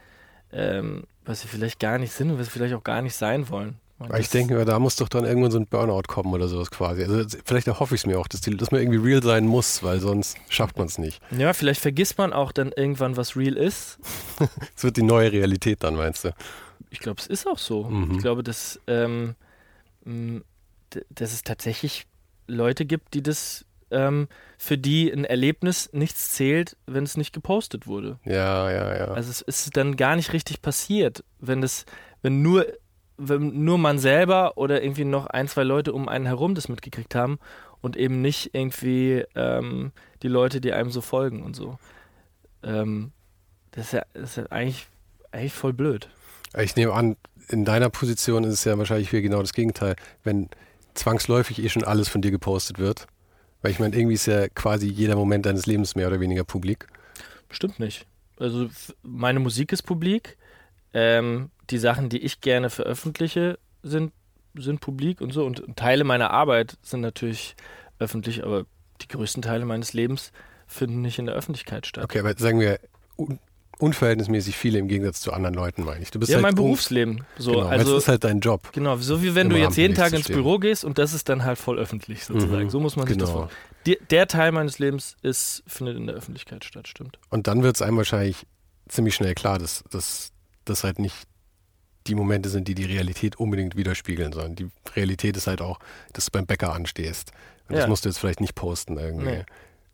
ähm, was sie vielleicht gar nicht sind und was sie vielleicht auch gar nicht sein wollen. Ich denke da muss doch dann irgendwann so ein Burnout kommen oder sowas quasi. Also vielleicht erhoffe ich es mir auch, dass, die, dass man irgendwie real sein muss, weil sonst schafft man es nicht. Ja, vielleicht vergisst man auch dann irgendwann, was real ist. Es wird die neue Realität dann, meinst du? Ich glaube, es ist auch so. Mhm. Ich glaube, dass, ähm, dass es tatsächlich Leute gibt, die das, ähm, für die ein Erlebnis nichts zählt, wenn es nicht gepostet wurde. Ja, ja, ja. Also es ist dann gar nicht richtig passiert, wenn das, wenn nur, wenn nur man selber oder irgendwie noch ein, zwei Leute um einen herum das mitgekriegt haben und eben nicht irgendwie ähm, die Leute, die einem so folgen und so. Ähm, das, ist ja, das ist ja eigentlich, eigentlich voll blöd. Ich nehme an, in deiner Position ist es ja wahrscheinlich hier genau das Gegenteil, wenn zwangsläufig eh schon alles von dir gepostet wird. Weil ich meine, irgendwie ist ja quasi jeder Moment deines Lebens mehr oder weniger publik. Bestimmt nicht. Also meine Musik ist publik. Ähm, die Sachen, die ich gerne veröffentliche, sind, sind publik und so. Und Teile meiner Arbeit sind natürlich öffentlich, aber die größten Teile meines Lebens finden nicht in der Öffentlichkeit statt. Okay, aber sagen wir un unverhältnismäßig viele im Gegensatz zu anderen Leuten, meine ich. Du bist ja, halt mein Berufsleben. So, Genau, also es ist halt dein Job. genau, so wie wenn du jetzt jeden Tag ins. Büro gehst und das ist dann halt voll öffentlich sozusagen. Mhm, So muss man sich das genau. vorstellen. Die, der Teil meines Lebens ist, findet in der Öffentlichkeit statt, stimmt. Und dann wird es einem wahrscheinlich ziemlich schnell klar, dass das halt nicht die Momente sind, die die Realität unbedingt widerspiegeln, sondern die Realität ist halt auch, dass du beim Bäcker anstehst. Und das Ja. musst du jetzt vielleicht nicht posten irgendwie. Nee.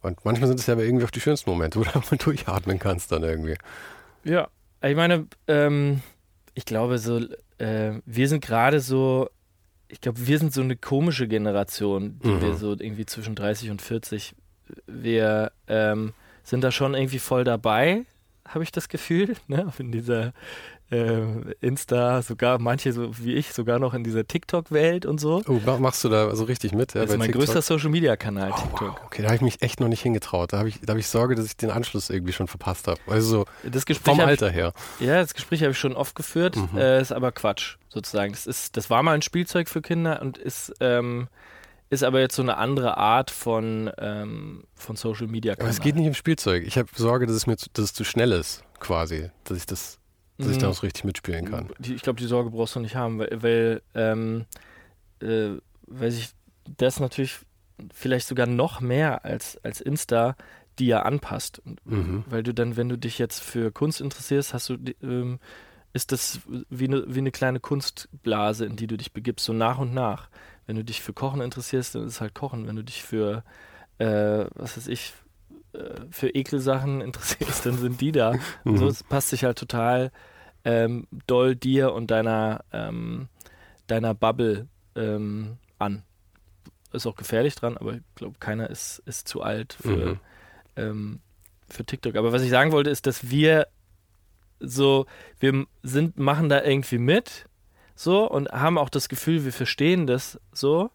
Und manchmal sind es ja aber irgendwie auch die schönsten Momente, wo du mal durchatmen kannst dann irgendwie. Ja, ich meine, ähm, ich glaube so, äh, wir sind gerade so, ich glaube, wir sind so eine komische Generation, die Mhm. wir so irgendwie zwischen 30 und 40, wir ähm, sind da schon irgendwie voll dabei, habe ich das Gefühl, ne? in dieser äh, Insta, sogar manche so wie ich, sogar noch in dieser TikTok-Welt und so. Oh, ma- machst du da so richtig mit? Ja, das ist mein TikTok? größter Social-Media-Kanal, Oh, TikTok. wow. Okay, da habe ich mich echt noch nicht hingetraut. Da habe ich, da hab ich Sorge, dass ich den Anschluss irgendwie schon verpasst habe. Also so Das Gespräch vom Alter her. Ja, das Gespräch habe ich schon oft geführt, Mhm. äh, ist aber Quatsch, sozusagen. Das, ist, das war mal ein Spielzeug für Kinder und ist, ähm, ist aber jetzt so eine andere Art von, ähm, von Social Media. Aber es geht nicht um Spielzeug. Ich habe Sorge, dass es mir zu, dass es zu schnell ist, quasi. Dass ich das, dass ich Mhm. da auch so richtig mitspielen kann. Die, ich glaube, die Sorge brauchst du nicht haben, weil, weil, ähm, äh, weil sich das natürlich vielleicht sogar noch mehr als, als Insta ja anpasst. Mhm. Weil du dann, wenn du dich jetzt für Kunst interessierst, hast du ähm, ist das wie eine, wie eine kleine Kunstblase, in die du dich begibst, so nach und nach. Wenn du dich für Kochen interessierst, dann ist es halt Kochen. Wenn du dich für, äh, was weiß ich, äh, für Ekelsachen interessierst, dann sind die da. Mhm. So, es passt sich halt total ähm, doll dir und deiner, ähm, deiner Bubble ähm, an. Ist auch gefährlich dran, aber ich glaube, keiner ist, ist zu alt für, Mhm. ähm, für TikTok. Aber was ich sagen wollte, ist, dass wir so, wir sind, machen da irgendwie mit, so, und haben auch das Gefühl, wir verstehen das so.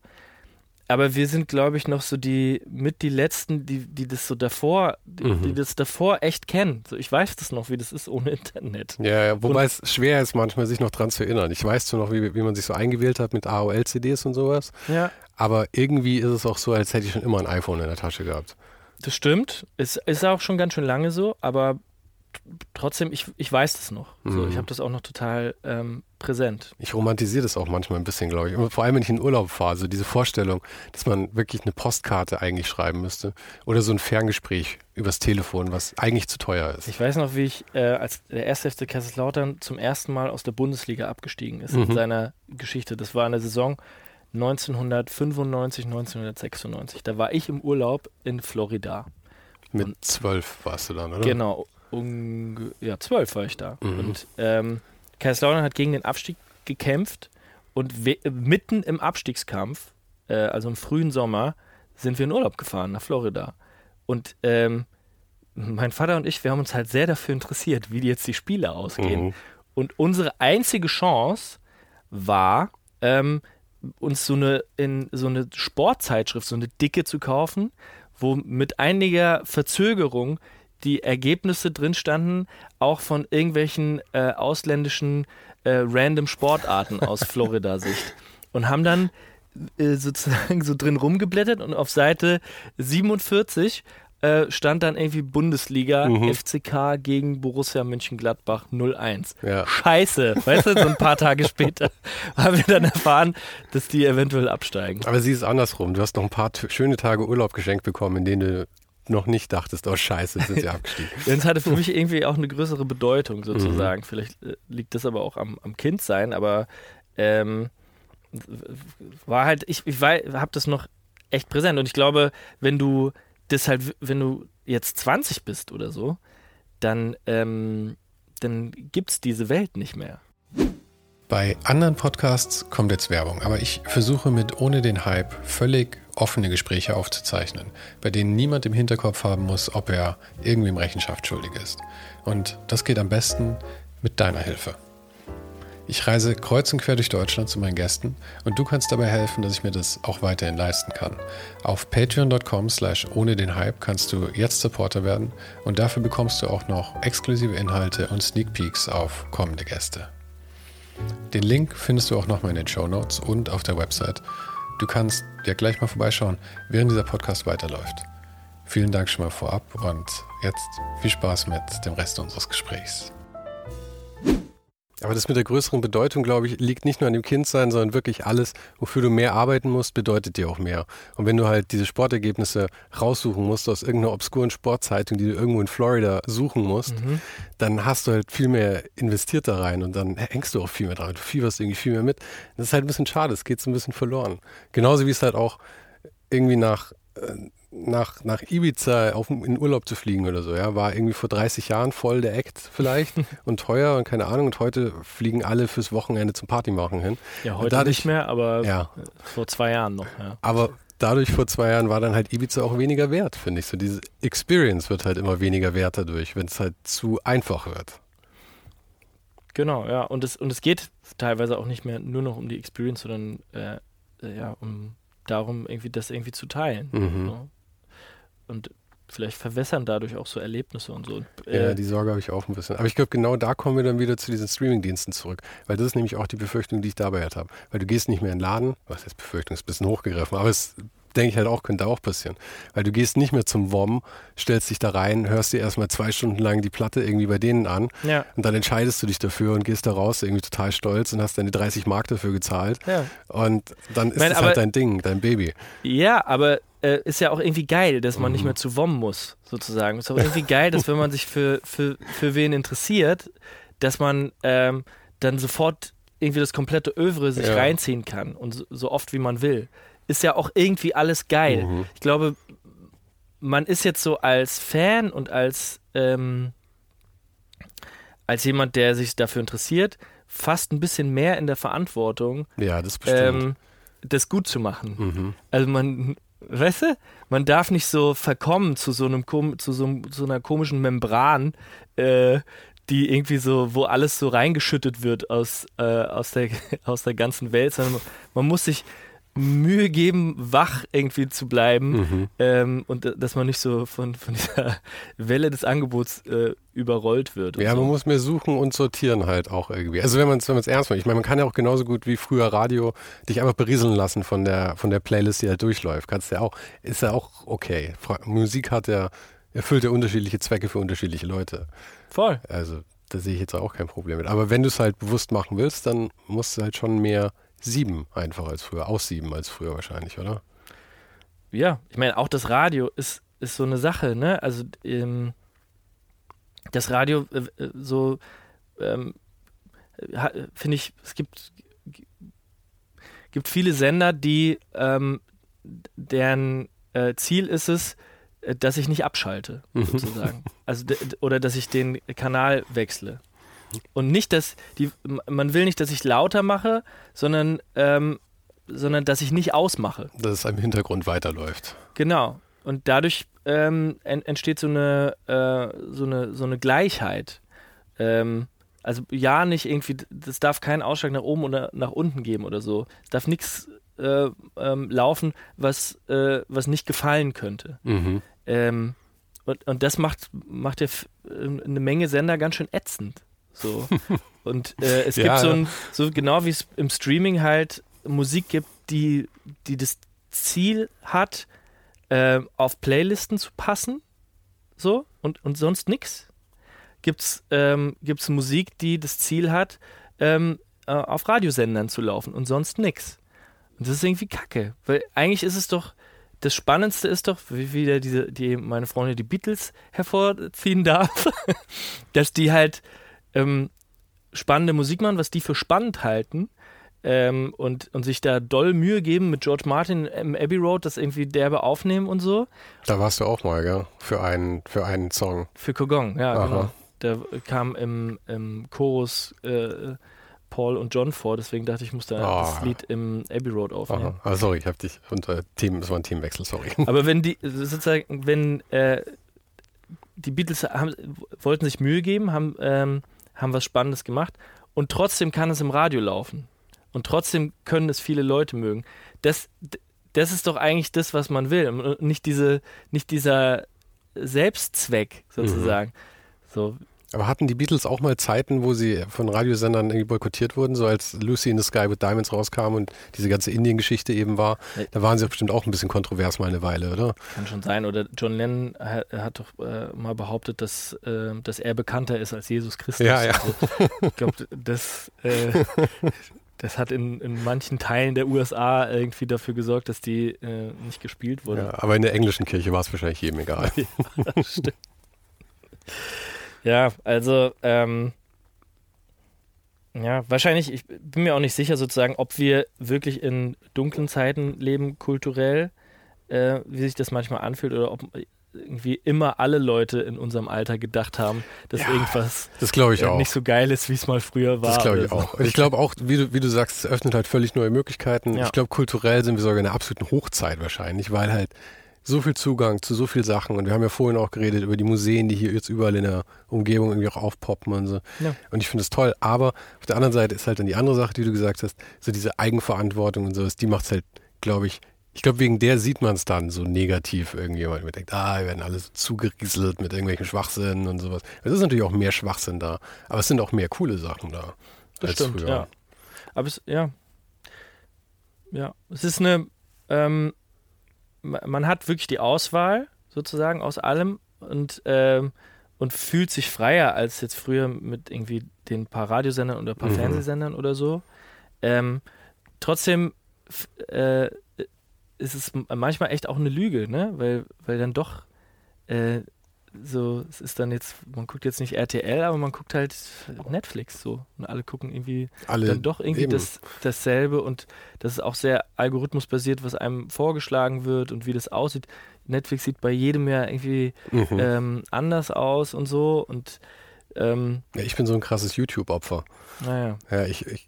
Aber wir sind, glaube ich, noch so die, mit die Letzten, die, die das so davor, die, Mhm. die das davor echt kennen. So, ich weiß das noch, wie das ist ohne Internet. Ja, ja, wobei es schwer ist, manchmal sich noch dran zu erinnern. Ich weiß zwar noch, wie, wie man sich so eingewählt hat mit AOL-CDs und sowas, Ja. aber irgendwie ist es auch so, als hätte ich schon immer ein iPhone in der Tasche gehabt. Das stimmt. Es ist auch schon ganz schön lange so, aber trotzdem, ich, ich weiß das noch. So, Mhm. ich habe das auch noch total ähm, präsent. Ich romantisiere das auch manchmal ein bisschen, glaube ich. Und vor allem, wenn ich in Urlaub fahre, so diese Vorstellung, dass man wirklich eine Postkarte eigentlich schreiben müsste oder so ein Ferngespräch übers Telefon, was eigentlich zu teuer ist. Ich weiß noch, wie ich äh, als der erste FC Kaiserslautern zum ersten Mal aus der Bundesliga abgestiegen ist in Mhm. seiner Geschichte. Das war eine Saison 1995, 1996. Da war ich im Urlaub in Florida. Mit zwölf warst du dann, oder? Genau, unge ja, zwölf war ich da. Mhm. Und ähm, Kaiserslautern hat gegen den Abstieg gekämpft und we- mitten im Abstiegskampf, äh, also im frühen Sommer, sind wir in Urlaub gefahren nach Florida. Und ähm, mein Vater und ich, wir haben uns halt sehr dafür interessiert, wie jetzt die Spiele ausgehen. Mhm. Und unsere einzige Chance war, ähm, uns so eine, in, so eine Sportzeitschrift, so eine dicke zu kaufen, wo mit einiger Verzögerung die Ergebnisse drin standen, auch von irgendwelchen äh, ausländischen äh, random Sportarten aus Florida-Sicht. Und haben dann äh, sozusagen so drin rumgeblättert und auf Seite 47 äh, stand dann irgendwie Bundesliga Mhm. FCK gegen Borussia Mönchengladbach 01. Ja. Scheiße, weißt du, so ein paar Tage später haben wir dann erfahren, dass die eventuell absteigen. Aber sie ist andersrum. Du hast noch ein paar schöne Tage Urlaub geschenkt bekommen, in denen du noch nicht dachtest, oh scheiße, sind sie abgestiegen. Denn es hatte für mich irgendwie auch eine größere Bedeutung sozusagen. Mhm. Vielleicht äh, liegt das aber auch am, am Kindsein, aber ähm, war halt, ich, ich habe das noch echt präsent und ich glaube, wenn du das halt, wenn du jetzt 20 bist oder so, dann, ähm, dann gibt es diese Welt nicht mehr. Bei anderen Podcasts kommt jetzt Werbung, aber ich versuche mit ohne den Hype völlig offene Gespräche aufzuzeichnen, bei denen niemand im Hinterkopf haben muss, ob er irgendwem Rechenschaft schuldig ist. Und das geht am besten mit deiner Hilfe. Ich reise kreuz und quer durch Deutschland zu meinen Gästen und du kannst dabei helfen, dass ich mir das auch weiterhin leisten kann. Auf patreon.com slash ohne den Hype kannst du jetzt Supporter werden und dafür bekommst du auch noch exklusive Inhalte und Sneak Peeks auf kommende Gäste. Den Link findest du auch nochmal in den Show Notes und auf der Website. Du kannst ja gleich mal vorbeischauen, während dieser Podcast weiterläuft. Vielen Dank schon mal vorab und jetzt viel Spaß mit dem Rest unseres Gesprächs. Aber das mit der größeren Bedeutung, glaube ich, liegt nicht nur an dem Kindsein, sondern wirklich alles, wofür du mehr arbeiten musst, bedeutet dir auch mehr. Und wenn du halt diese Sportergebnisse raussuchen musst aus irgendeiner obskuren Sportzeitung, die du irgendwo in Florida suchen musst, dann hast du halt viel mehr investiert da rein und dann hängst du auch viel mehr dran. Du fieberst irgendwie viel mehr mit. Das ist halt ein bisschen schade, es geht so ein bisschen verloren. Genauso wie es halt auch irgendwie nach, äh, nach, nach Ibiza auf, in Urlaub zu fliegen oder so, ja, war irgendwie vor 30 Jahren voll der Act vielleicht und teuer und keine Ahnung. Und heute fliegen alle fürs Wochenende zum Party machen hin. Ja, heute dadurch- nicht mehr, aber Ja, vor zwei Jahren noch. Ja. aber dadurch vor zwei Jahren war dann halt Ibiza auch weniger wert, finde ich. So diese Experience wird halt immer weniger wert dadurch, wenn es halt zu einfach wird. Genau, ja. Und es, und es geht teilweise auch nicht mehr nur noch um die Experience, sondern äh, äh, ja, um darum, irgendwie das irgendwie zu teilen. Mhm. So. Und vielleicht verwässern dadurch auch so Erlebnisse und so. Äh, Ja, die Sorge habe ich auch ein bisschen. Aber ich glaube, genau da kommen wir dann wieder zu diesen Streaming-Diensten zurück. Weil das ist nämlich auch die Befürchtung, die ich dabei halt habe. Weil du gehst nicht mehr in den Laden, was jetzt Befürchtung ist ein bisschen hochgegriffen, aber es denke ich halt auch, könnte auch passieren. Weil du gehst nicht mehr zum WOM, stellst dich da rein, hörst dir erstmal zwei Stunden lang die Platte irgendwie bei denen an ja, und dann entscheidest du dich dafür und gehst da raus irgendwie total stolz und hast deine 30 Mark dafür gezahlt. ja. Und dann ist es halt dein Ding, dein Baby. ja, aber äh, ist ja auch irgendwie geil, dass man Mhm. nicht mehr zu WOM muss, sozusagen. Ist auch irgendwie geil, dass wenn man sich für, für, für wen interessiert, dass man ähm, dann sofort irgendwie das komplette Övre sich Ja. reinziehen kann und so, so oft wie man will. Ist ja auch irgendwie alles geil. Mhm. Ich glaube, man ist jetzt so als Fan und als, ähm, als jemand, der sich dafür interessiert, fast ein bisschen mehr in der Verantwortung, Ja, das bestimmt. ähm, das gut zu machen. mhm. Also man, weißt du, man darf nicht so verkommen zu so einem zu so, so einer komischen Membran, äh, die irgendwie so, wo alles so reingeschüttet wird aus, äh, aus, der, aus der ganzen Welt, sondern man muss sich Mühe geben, wach irgendwie zu bleiben Mhm. ähm, und dass man nicht so von, von dieser Welle des Angebots äh, überrollt wird. Ja, so. man muss mehr suchen und sortieren halt auch irgendwie. Also wenn man es wenn man's ernst macht. Ich meine, man kann ja auch genauso gut wie früher Radio dich einfach berieseln lassen von der, von der Playlist, die halt durchläuft. Kannst ja auch, ist ja auch okay. Fra Musik hat ja, erfüllt ja unterschiedliche Zwecke für unterschiedliche Leute. Voll. Also da sehe ich jetzt auch kein Problem mit. Aber wenn du es halt bewusst machen willst, dann musst du halt schon mehr sieben einfach als früher, aussieben als früher wahrscheinlich, oder? Ja, ich meine, auch das Radio ist, ist so eine Sache, ne? Also, ähm, das Radio äh, äh, so, ähm, finde ich, es gibt, gibt viele Sender, die, ähm, deren äh, Ziel ist es, äh, dass ich nicht abschalte, sozusagen. also, oder dass ich den Kanal wechsle. Und nicht, dass die, man will nicht, dass ich lauter mache, sondern, ähm, sondern dass ich nicht ausmache. Dass es im Hintergrund weiterläuft. Genau. Und dadurch ähm, en entsteht so eine, äh, so eine, so eine Gleichheit. Ähm, also ja, nicht irgendwie, das darf keinen Ausschlag nach oben oder nach unten geben oder so. Es darf nichts äh, ähm, laufen, was, äh, was nicht gefallen könnte. Mhm. Ähm, und, und das macht, macht ja ähm, eine Menge Sender ganz schön ätzend. So. Und äh, es Ja, gibt so ein, so genau wie es im Streaming halt Musik gibt, die, die das Ziel hat, äh, auf Playlisten zu passen. So, und, und sonst nix. Gibt's, ähm, gibt's Musik, die das Ziel hat, ähm, äh, auf Radiosendern zu laufen und sonst nix. Und das ist irgendwie kacke. Weil eigentlich ist es doch, das Spannendste ist doch, wie wieder diese, die meine Freundin die Beatles hervorziehen darf, dass die halt ähm, spannende Musik machen, was die für spannend halten ähm, und, und sich da doll Mühe geben mit George Martin im Abbey Road, das irgendwie derbe aufnehmen und so. Da warst du auch mal, gell? Für einen, für einen Song. Für Kogong, ja, Aha. genau. Da kam im, im Chorus äh, Paul und John vor, deswegen dachte ich, ich muss da Ah. das Lied im Abbey Road aufnehmen. Ah, sorry, ich habe dich unter Team, es war ein Teamwechsel, sorry. Aber wenn die, sozusagen, wenn äh, die Beatles haben, wollten sich Mühe geben, haben, ähm, haben was Spannendes gemacht und trotzdem kann es im Radio laufen. Und trotzdem können es viele Leute mögen. Das, das ist doch eigentlich das, was man will. Und nicht, diese, nicht dieser Selbstzweck sozusagen. So, Aber hatten die Beatles auch mal Zeiten, wo sie von Radiosendern irgendwie boykottiert wurden, so als Lucy in the Sky with Diamonds rauskam und diese ganze Indien-Geschichte eben war? Da waren sie doch bestimmt auch ein bisschen kontrovers mal eine Weile, oder? Kann schon sein. Oder John Lennon hat, hat doch äh, mal behauptet, dass, äh, dass er bekannter ist als Jesus Christus. Ja, ja. Also, ich glaube, das, äh, das hat in, in manchen Teilen der USA irgendwie dafür gesorgt, dass die äh, nicht gespielt wurde. Ja, aber in der englischen Kirche war es wahrscheinlich jedem egal. Stimmt. Ja, also, ähm, ja, wahrscheinlich, ich bin mir auch nicht sicher sozusagen, ob wir wirklich in dunklen Zeiten leben, kulturell, äh, wie sich das manchmal anfühlt, oder ob irgendwie immer alle Leute in unserem Alter gedacht haben, dass Ja, irgendwas Das äh, auch. nicht so geil ist, wie es mal früher war. Das glaube ich so. auch. Und ich glaube auch, wie du, wie du sagst, es öffnet halt völlig neue Möglichkeiten. Ja. Ich glaube, kulturell sind wir sogar in einer absoluten Hochzeit wahrscheinlich, weil halt so viel Zugang zu so viel Sachen und wir haben ja vorhin auch geredet über die Museen, die hier jetzt überall in der Umgebung irgendwie auch aufpoppen und so. Ja. Und ich finde es toll, aber auf der anderen Seite ist halt dann die andere Sache, die du gesagt hast, so diese Eigenverantwortung und sowas, die macht es halt, glaube ich, ich glaube, wegen der sieht man es dann so negativ irgendwie, weil man denkt, ah, wir werden alle so zugerieselt mit irgendwelchen Schwachsinn und sowas. Es ist natürlich auch mehr Schwachsinn da, aber es sind auch mehr coole Sachen da. Das als stimmt, früher. ja. Aber es, ja. Ja, es ist eine, ähm, man hat wirklich die Auswahl sozusagen aus allem und, ähm, und fühlt sich freier als jetzt früher mit irgendwie den paar Radiosendern oder paar Mhm. Fernsehsendern oder so. Ähm, trotzdem äh, ist es manchmal echt auch eine Lüge, ne? Weil, weil dann doch äh, so, es ist dann jetzt, man guckt jetzt nicht RTL, aber man guckt halt Netflix so. Und alle gucken irgendwie Alle dann doch irgendwie eben. das, dasselbe und das ist auch sehr algorithmusbasiert, was einem vorgeschlagen wird und wie das aussieht. Netflix sieht bei jedem ja irgendwie Mhm. ähm, anders aus und so und Ähm, Ja, ich bin so ein krasses YouTube-Opfer. naja. Ja, ich, ich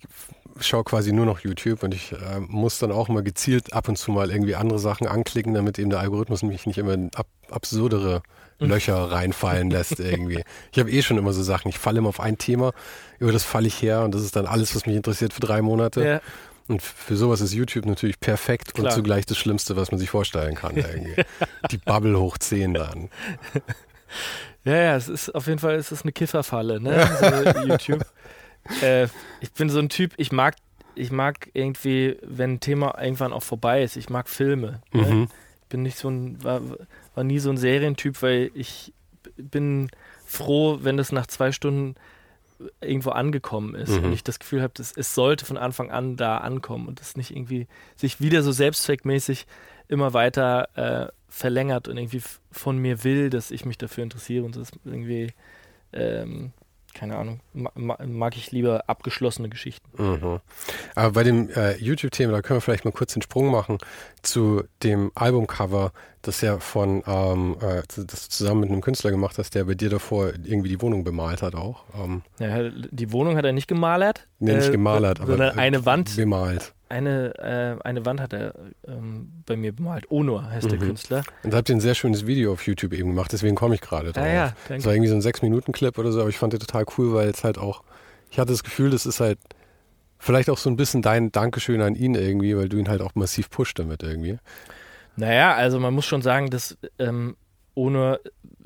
schaue quasi nur noch YouTube und ich äh, muss dann auch mal gezielt ab und zu mal irgendwie andere Sachen anklicken, damit eben der Algorithmus mich nicht immer in ab, absurdere Löcher reinfallen lässt irgendwie. Ich habe eh schon immer so Sachen, ich falle immer auf ein Thema, über das falle ich her und das ist dann alles, was mich interessiert für drei Monate. Ja, Und für sowas ist YouTube natürlich perfekt Klar. und zugleich das Schlimmste, was man sich vorstellen kann irgendwie. Die Bubble hoch 10 dann. ja, ja, es ist auf jeden Fall es ist eine Kifferfalle, ne? So YouTube. Äh, ich bin so ein Typ, ich mag, ich mag irgendwie, wenn ein Thema irgendwann auch vorbei ist, ich mag Filme. Ne? Mhm. Ich bin nicht so ein, war, war nie so ein Serientyp, weil ich bin froh, wenn das nach zwei Stunden irgendwo angekommen ist Mhm. und ich das Gefühl habe, es sollte von Anfang an da ankommen und das nicht irgendwie sich wieder so selbstzweckmäßig immer weiter äh, verlängert und irgendwie von mir will, dass ich mich dafür interessiere und das irgendwie, ähm, keine Ahnung, ma ma mag ich lieber abgeschlossene Geschichten. Mhm. Aber bei dem äh, YouTube-Thema, da können wir vielleicht mal kurz den Sprung machen zu dem Albumcover, das ja von, ähm, äh, das du zusammen mit einem Künstler gemacht hast, der bei dir davor irgendwie die Wohnung bemalt hat auch. Ähm, Ja, die Wohnung hat er nicht gemalert. nee, nicht äh, gemalert, aber sondern äh, eine Wand bemalt. Eine, äh, eine Wand hat er ähm, bei mir bemalt. Onur heißt der Mhm. Künstler. Und da habt ihr ein sehr schönes Video auf YouTube eben gemacht, deswegen komme ich gerade drauf. Ah ja, Das danke. war irgendwie so ein 6-Minuten-Clip oder so, aber ich fand den total cool, weil es halt auch, ich hatte das Gefühl, das ist halt vielleicht auch so ein bisschen dein Dankeschön an ihn irgendwie, weil du ihn halt auch massiv pusht damit irgendwie. Naja, also man muss schon sagen, dass ähm, ohne,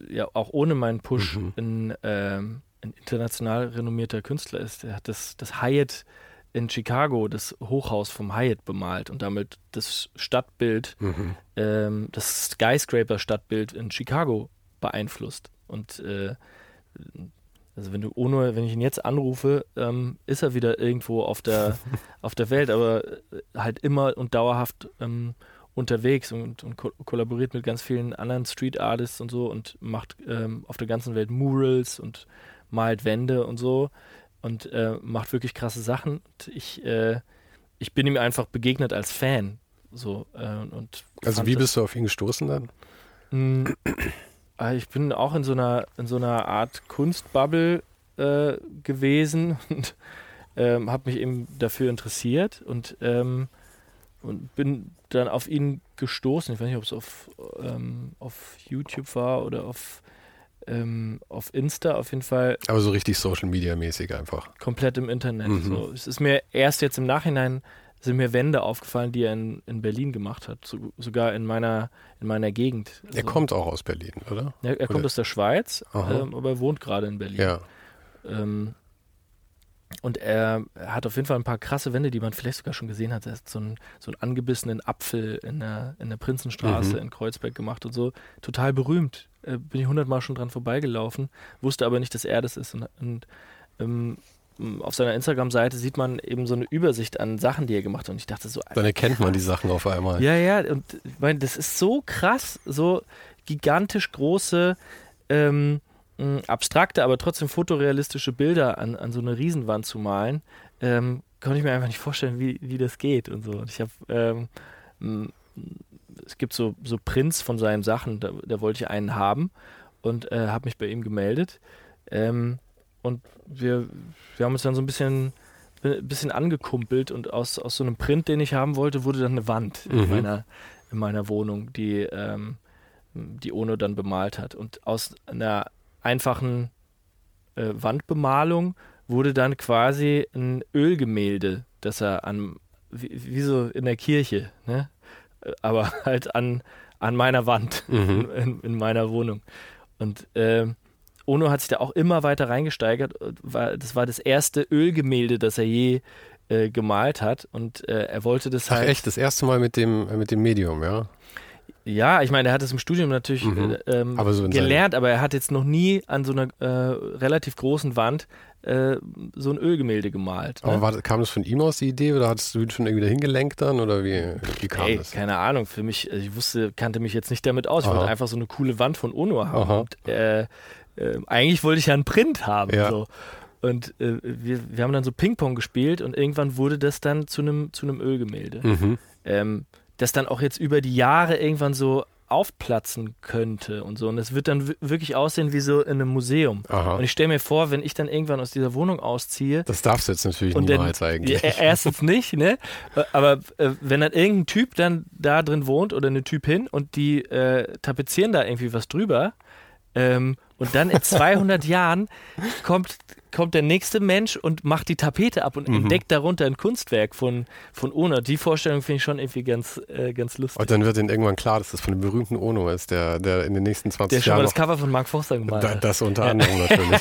ja, auch ohne meinen Push Mhm. ein, ähm, ein international renommierter Künstler ist. Er hat das, das Hyatt in Chicago, das Hochhaus vom Hyatt bemalt und damit das Stadtbild, Mhm. ähm, das Skyscraper-Stadtbild in Chicago beeinflusst. Und äh, also wenn du ohne, wenn ich ihn jetzt anrufe, ähm, ist er wieder irgendwo auf der auf der Welt, aber äh, halt immer und dauerhaft ähm, unterwegs und, und ko kollaboriert mit ganz vielen anderen Street Artists und so und macht ähm, auf der ganzen Welt Murals und malt Wände und so und äh, macht wirklich krasse Sachen. Und ich, äh, ich bin ihm einfach begegnet als Fan. So, äh, und Also wie bist du auf ihn gestoßen dann? Mm, äh, Ich bin auch in so einer, in so einer Art Kunstbubble äh, gewesen und ähm, habe mich eben dafür interessiert und, ähm, und bin dann auf ihn gestoßen. Ich weiß nicht, ob es auf, ähm, auf YouTube war oder auf, ähm, auf Insta. Auf jeden Fall Aber so richtig Social Media mäßig einfach. komplett im Internet. Mhm. So. Es ist mir erst jetzt im Nachhinein sind mir Wände aufgefallen, die er in, in Berlin gemacht hat, so, sogar in meiner, in meiner Gegend. Er So. kommt auch aus Berlin, oder? Ja, er kommt Oder- aus der Schweiz, ähm, aber er wohnt gerade in Berlin. Ja. Ähm, und er, hat auf jeden Fall ein paar krasse Wände, die man vielleicht sogar schon gesehen hat. Er hat so einen, so einen angebissenen Apfel in der, in der Prinzenstraße Mhm. in Kreuzberg gemacht und so. Total berühmt. Äh, bin ich hundertmal schon dran vorbeigelaufen, wusste aber nicht, dass er das ist. Und, und ähm, auf seiner Instagram-Seite sieht man eben so eine Übersicht an Sachen, die er gemacht hat. Und ich dachte so, Dann erkennt man die Sachen auf einmal. ja, ja, und ich meine, das ist so krass, so gigantisch große, ähm, mh, abstrakte, aber trotzdem fotorealistische Bilder an, an so eine Riesenwand zu malen, ähm, konnte ich mir einfach nicht vorstellen, wie, wie das geht und so. Und ich habe, ähm, es gibt so, so Prints von seinen Sachen, da, da wollte ich einen haben und äh, habe mich bei ihm gemeldet. Ähm, und wir, wir haben uns dann so ein bisschen, bisschen angekumpelt und aus, aus so einem Print, den ich haben wollte, wurde dann eine Wand in, Mhm. meiner, in meiner Wohnung, die, ähm, die Ono dann bemalt hat. Und aus einer einfachen äh, Wandbemalung wurde dann quasi ein Ölgemälde, das er an, wie, wie so in der Kirche, ne? Äh, aber halt an, an meiner Wand Mhm. in, in meiner Wohnung. Und ähm, Ono hat sich da auch immer weiter reingesteigert. War, das war das erste Ölgemälde, das er je äh, gemalt hat. Und äh, er wollte das Ach halt. echt, das erste Mal mit dem, äh, mit dem Medium, ja? Ja, ich meine, er hat es im Studium natürlich Mhm. äh, ähm, Aber so gelernt, aber er hat jetzt noch nie an so einer äh, relativ großen Wand äh, so ein Ölgemälde gemalt. Aber Ne? war, kam das von ihm aus, die Idee, oder hattest du ihn schon irgendwie dahin gelenkt dann, oder wie, wie kam Ey, das? keine Ahnung, für mich, also ich wusste, kannte mich jetzt nicht damit aus. Ich Aha. wollte einfach so eine coole Wand von Ono haben. Und, äh, äh, eigentlich wollte ich ja einen Print haben. Ja. So. Und äh, wir, wir haben dann so Ping-Pong gespielt und irgendwann wurde das dann zu einem zu einem Ölgemälde. Mhm. Ähm, das dann auch jetzt über die Jahre irgendwann so aufplatzen könnte und so. Und es wird dann wirklich aussehen wie so in einem Museum. Aha. Und ich stelle mir vor, wenn ich dann irgendwann aus dieser Wohnung ausziehe. Das darfst du jetzt natürlich und niemals dann, eigentlich. Erstens nicht, ne? Aber äh, wenn dann irgendein Typ dann da drin wohnt oder eine Typin und die äh, tapezieren da irgendwie was drüber, ähm, und dann in 200 Jahren kommt, kommt der nächste Mensch und macht die Tapete ab und Mhm. entdeckt darunter ein Kunstwerk von, von Ono. Die Vorstellung finde ich schon irgendwie ganz, äh, ganz lustig. Und dann wird ihnen irgendwann klar, dass das von dem berühmten Ono ist, der, der in den nächsten 20 der schon mal Jahren das Cover von Mark Forster da, hat. das unter anderem natürlich.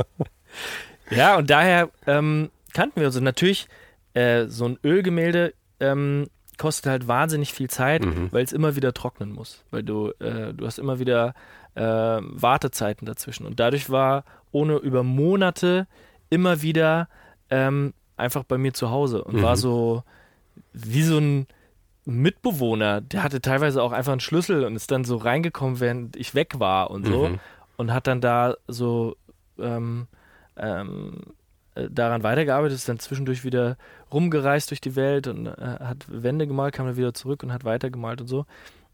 Ja, und daher ähm, kannten wir uns. Und natürlich, äh, so ein Ölgemälde ähm, kostet halt wahnsinnig viel Zeit, Mhm. weil es immer wieder trocknen muss. Weil du, äh, du hast immer wieder äh, Wartezeiten dazwischen. Und dadurch war ohne über Monate immer wieder ähm, einfach bei mir zu Hause und Mhm. war so wie so ein Mitbewohner, der hatte teilweise auch einfach einen Schlüssel und ist dann so reingekommen, während ich weg war und so Mhm. und hat dann da so ähm, ähm, äh, daran weitergearbeitet, ist dann zwischendurch wieder rumgereist durch die Welt und äh, hat Wände gemalt, kam dann wieder zurück und hat weitergemalt und so.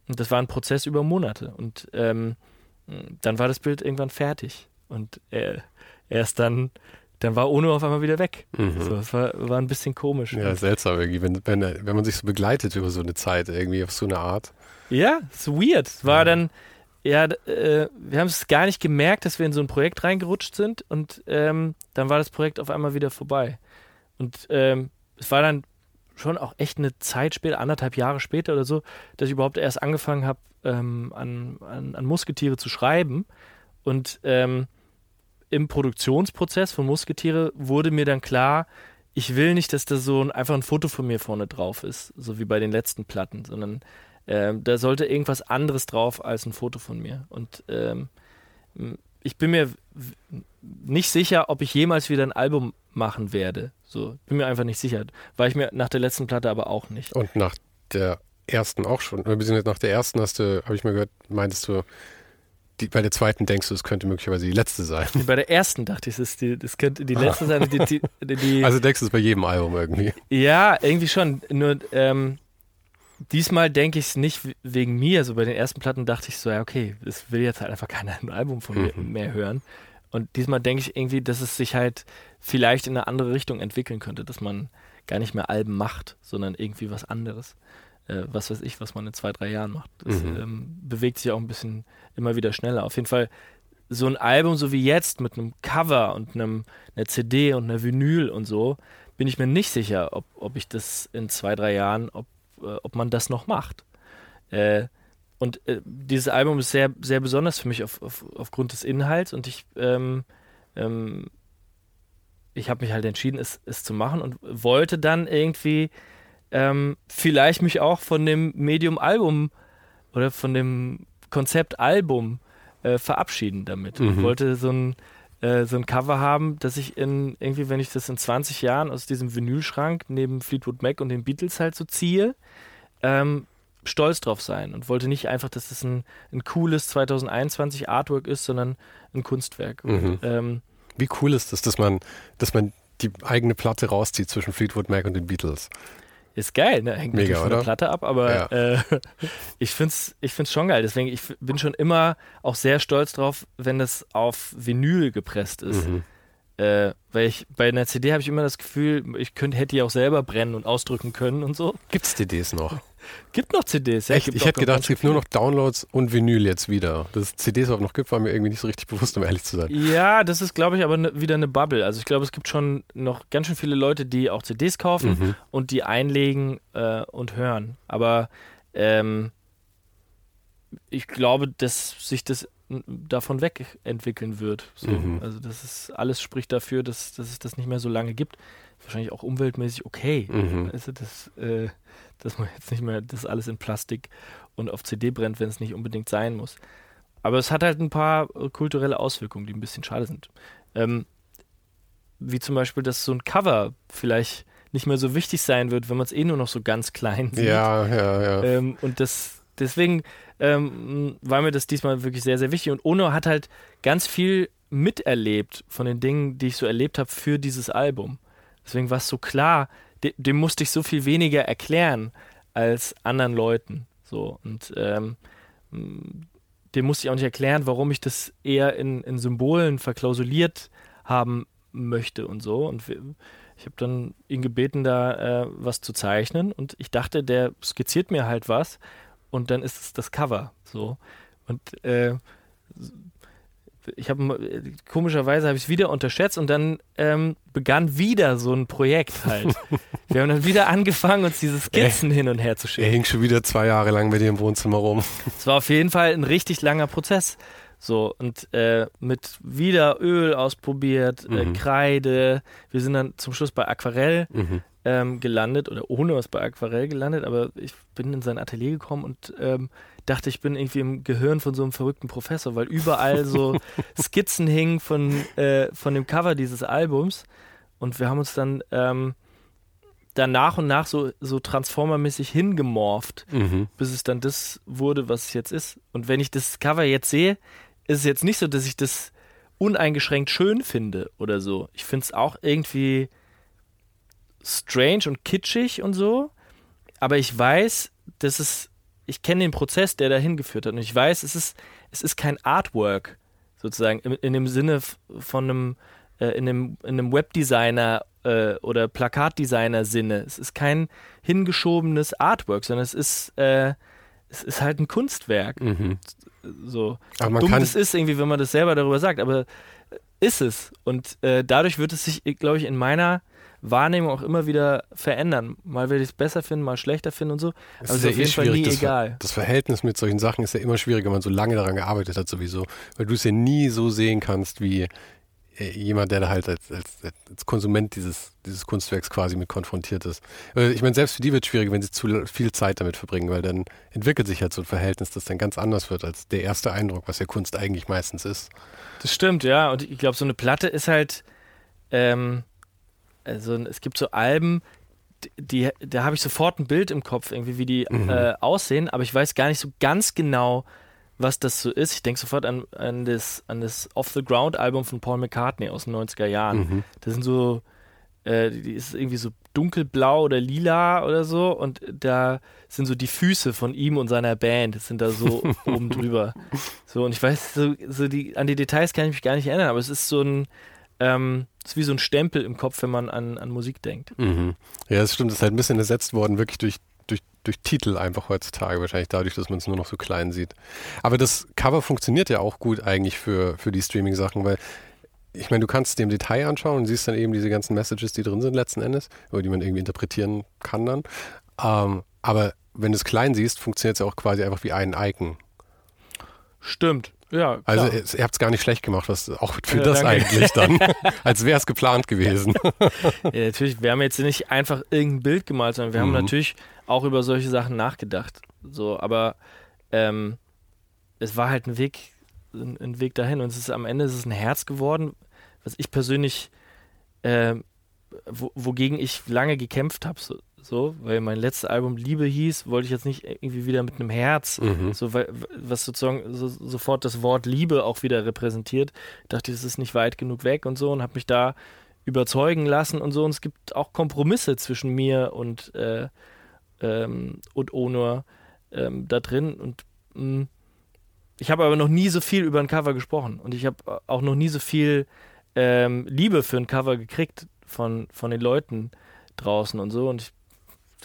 Und das war ein Prozess über Monate. Und ähm, dann war das Bild irgendwann fertig. Und er, erst dann, dann war Ono auf einmal wieder weg. Mhm. So, das war, war ein bisschen komisch. Ja, seltsam irgendwie, wenn, wenn, wenn man sich so begleitet über so eine Zeit, irgendwie auf so eine Art. Ja, ist weird. Es war Ja. dann, ja, äh, wir haben es gar nicht gemerkt, dass wir in so ein Projekt reingerutscht sind und ähm, dann war das Projekt auf einmal wieder vorbei. Und ähm, es war dann schon auch echt eine Zeit später, anderthalb Jahre später oder so, dass ich überhaupt erst angefangen habe, ähm, an, an, an Musketiere zu schreiben. Und ähm, im Produktionsprozess von Musketiere wurde mir dann klar, ich will nicht, dass da so ein, einfach ein Foto von mir vorne drauf ist, so wie bei den letzten Platten, sondern ähm, da sollte irgendwas anderes drauf als ein Foto von mir. Und ähm, ich bin mir nicht sicher, ob ich jemals wieder ein Album machen werde. So, bin mir einfach nicht sicher. War ich mir nach der letzten Platte aber auch nicht. Und nach der ersten auch schon. Beziehungsweise nach der ersten hast du, habe ich mal gehört, meintest du, die, bei der zweiten denkst du, es könnte möglicherweise die letzte sein. Bei der ersten dachte ich, ist die, das könnte die letzte sein. Die, die, Also denkst du es bei jedem Album irgendwie. Ja, irgendwie schon. Nur ähm, diesmal denke ich es nicht wegen mir. Also bei den ersten Platten dachte ich so, ja, okay, es will jetzt halt einfach keiner ein Album von mir Mhm. mehr hören. Und diesmal denke ich irgendwie, dass es sich halt vielleicht in eine andere Richtung entwickeln könnte, dass man gar nicht mehr Alben macht, sondern irgendwie was anderes. Äh, was weiß ich, was man in zwei, drei Jahren macht. Das Mhm. ähm, bewegt sich auch ein bisschen immer wieder schneller. Auf jeden Fall so ein Album so wie jetzt mit einem Cover und einem, einer CD und einer Vinyl und so, bin ich mir nicht sicher, ob, ob ich das in zwei, drei Jahren, ob, äh, ob man das noch macht. Äh, und äh, dieses Album ist sehr, sehr besonders für mich auf, auf, aufgrund des Inhalts und ich, ähm, ähm, ich habe mich halt entschieden, es, es zu machen und wollte dann irgendwie ähm, vielleicht mich auch von dem Medium Album oder von dem Konzept Album äh, verabschieden damit. Mhm. Ich wollte so ein, äh, so ein Cover haben, dass ich in irgendwie, wenn ich das in 20 Jahren aus diesem Vinylschrank neben Fleetwood Mac und den Beatles halt so ziehe, ähm, stolz drauf sein und wollte nicht einfach, dass das ein, ein cooles 2021 Artwork ist, sondern ein Kunstwerk. Mhm. Und, ähm, Wie cool ist das, dass man, dass man die eigene Platte rauszieht zwischen Fleetwood Mac und den Beatles? Ist geil, ne? Hängt Mega, natürlich von der? Platte ab, aber Ja. äh, ich find's, ich find's schon geil. Deswegen, ich bin schon immer auch sehr stolz drauf, wenn das auf Vinyl gepresst ist. Mhm. Äh, weil ich bei einer CD habe ich immer das Gefühl, ich könnte, hätte die auch selber brennen und ausdrücken können und so. Gibt es CDs noch? Gibt noch CDs, ja. Echt? Ich hätte gedacht, es gibt nur noch Downloads und Vinyl jetzt wieder. Dass es CDs auch noch gibt, war mir irgendwie nicht so richtig bewusst, um ehrlich zu sein. Ja, das ist, glaube ich, aber ne, wieder eine Bubble. Also ich glaube, es gibt schon noch ganz schön viele Leute, die auch CDs kaufen Mhm. und die einlegen äh, und hören. Aber ähm, ich glaube, dass sich das davon wegentwickeln wird. So. Mhm. Also das ist alles spricht dafür, dass, dass es das nicht mehr so lange gibt. Wahrscheinlich auch umweltmäßig okay. Mhm. Also das, äh, dass man jetzt nicht mehr das alles in Plastik und auf CD brennt, wenn es nicht unbedingt sein muss. Aber es hat halt ein paar äh, kulturelle Auswirkungen, die ein bisschen schade sind. Ähm, wie zum Beispiel, dass so ein Cover vielleicht nicht mehr so wichtig sein wird, wenn man es eh nur noch so ganz klein sieht. Ja, ja, ja. Ähm, und das, deswegen ähm, war mir das diesmal wirklich sehr, sehr wichtig. Und Ono hat halt ganz viel miterlebt von den Dingen, die ich so erlebt habe für dieses Album. Deswegen war es so klar, de dem musste ich so viel weniger erklären als anderen Leuten. So, und ähm, dem musste ich auch nicht erklären, warum ich das eher in, in Symbolen verklausuliert haben möchte und so. Und wir, ich habe dann ihn gebeten, da äh, was zu zeichnen und ich dachte, der skizziert mir halt was und dann ist es das Cover so. Und äh, ich habe komischerweise habe ich es wieder unterschätzt und dann ähm, begann wieder so ein Projekt halt. Wir haben dann wieder angefangen, uns diese Skizzen hin und her zu schicken. Er hing schon wieder zwei Jahre lang mit dir im Wohnzimmer rum. Es war auf jeden Fall ein richtig langer Prozess. So, und äh, mit wieder Öl ausprobiert, äh, mhm. äh, Kreide. Wir sind dann zum Schluss bei Aquarell mhm. ähm, gelandet oder ohne was bei Aquarell gelandet, aber ich bin in sein Atelier gekommen und ähm, dachte, ich bin irgendwie im Gehirn von so einem verrückten Professor, weil überall so Skizzen hingen von, äh, von dem Cover dieses Albums. Und wir haben uns dann ähm, dann nach und nach so, so Transformer-mäßig hingemorpht, mhm. bis es dann das wurde, was es jetzt ist. Und wenn ich das Cover jetzt sehe, ist es jetzt nicht so, dass ich das uneingeschränkt schön finde oder so. Ich finde es auch irgendwie strange und kitschig und so. Aber ich weiß, dass es, ich kenne den Prozess, der dahin geführt hat. Und ich weiß, es ist, es ist kein Artwork, sozusagen, in, in dem Sinne von einem, äh, in einem, in einem Webdesigner äh, oder Plakatdesigner-Sinne. Es ist kein hingeschobenes Artwork, sondern es ist, äh, es ist halt ein Kunstwerk. Mhm so aber man dumm kann das ist, irgendwie, wenn man das selber darüber sagt, aber ist es. Und äh, dadurch wird es sich, glaube ich, in meiner Wahrnehmung auch immer wieder verändern. Mal werde ich es besser finden, mal schlechter finden und so. Es aber ist ja auf jeden eh Fall nie das egal. Ver das Verhältnis mit solchen Sachen ist ja immer schwieriger, wenn man so lange daran gearbeitet hat sowieso. Weil du es ja nie so sehen kannst, wie äh, jemand, der da halt als, als, als Konsument dieses, dieses Kunstwerks quasi mit konfrontiert ist. Ich meine, selbst für die wird es schwierig, wenn sie zu viel Zeit damit verbringen, weil dann entwickelt sich halt so ein Verhältnis, das dann ganz anders wird als der erste Eindruck, was ja Kunst eigentlich meistens ist. Das stimmt, ja. Und ich glaube, so eine Platte ist halt, ähm, also es gibt so Alben, die, da habe ich sofort ein Bild im Kopf, irgendwie, wie die mhm. äh, aussehen, aber ich weiß gar nicht so ganz genau, was das so ist. Ich denke sofort an, an das, an das Off-the-Ground-Album von Paul McCartney aus den 90er Jahren. Mhm. Das sind so, äh, die ist irgendwie so dunkelblau oder lila oder so und da sind so die Füße von ihm und seiner Band, das sind da so oben drüber. So, und ich weiß, so, so die, an die Details kann ich mich gar nicht erinnern, aber es ist so ein, ähm, ist wie so ein Stempel im Kopf, wenn man an, an Musik denkt. Mhm. Ja, das stimmt, das ist halt ein bisschen ersetzt worden, wirklich durch durch, durch Titel einfach heutzutage, wahrscheinlich dadurch, dass man es nur noch so klein sieht. Aber das Cover funktioniert ja auch gut eigentlich für, für die Streaming-Sachen, weil ich meine, du kannst dem Detail anschauen und siehst dann eben diese ganzen Messages, die drin sind letzten Endes, oder die man irgendwie interpretieren kann dann. Ähm, aber wenn du es klein siehst, funktioniert es ja auch quasi einfach wie ein Icon. Stimmt. Ja, also klar. Also ihr habt es gar nicht schlecht gemacht, was auch für ja, das danke. eigentlich dann, als wäre es geplant gewesen. ja, natürlich, wir haben jetzt nicht einfach irgendein Bild gemalt, sondern wir mhm. haben natürlich auch über solche Sachen nachgedacht. So, aber ähm, es war halt ein Weg, ein, ein, Weg dahin und es ist am Ende ist es ein Herz geworden, was ich persönlich, äh, wo, wogegen ich lange gekämpft habe. So, so, weil mein letztes Album Liebe hieß, wollte ich jetzt nicht irgendwie wieder mit einem Herz, mhm. so, weil, was sozusagen so, sofort das Wort Liebe auch wieder repräsentiert. Ich dachte, das ist nicht weit genug weg und so und habe mich da überzeugen lassen und so. Und es gibt auch Kompromisse zwischen mir und äh, ähm, und Onur ähm, da drin. Und mh, mm, ich habe aber noch nie so viel über ein Cover gesprochen und ich habe auch noch nie so viel ähm, Liebe für ein Cover gekriegt von, von den Leuten draußen und so. Und ich,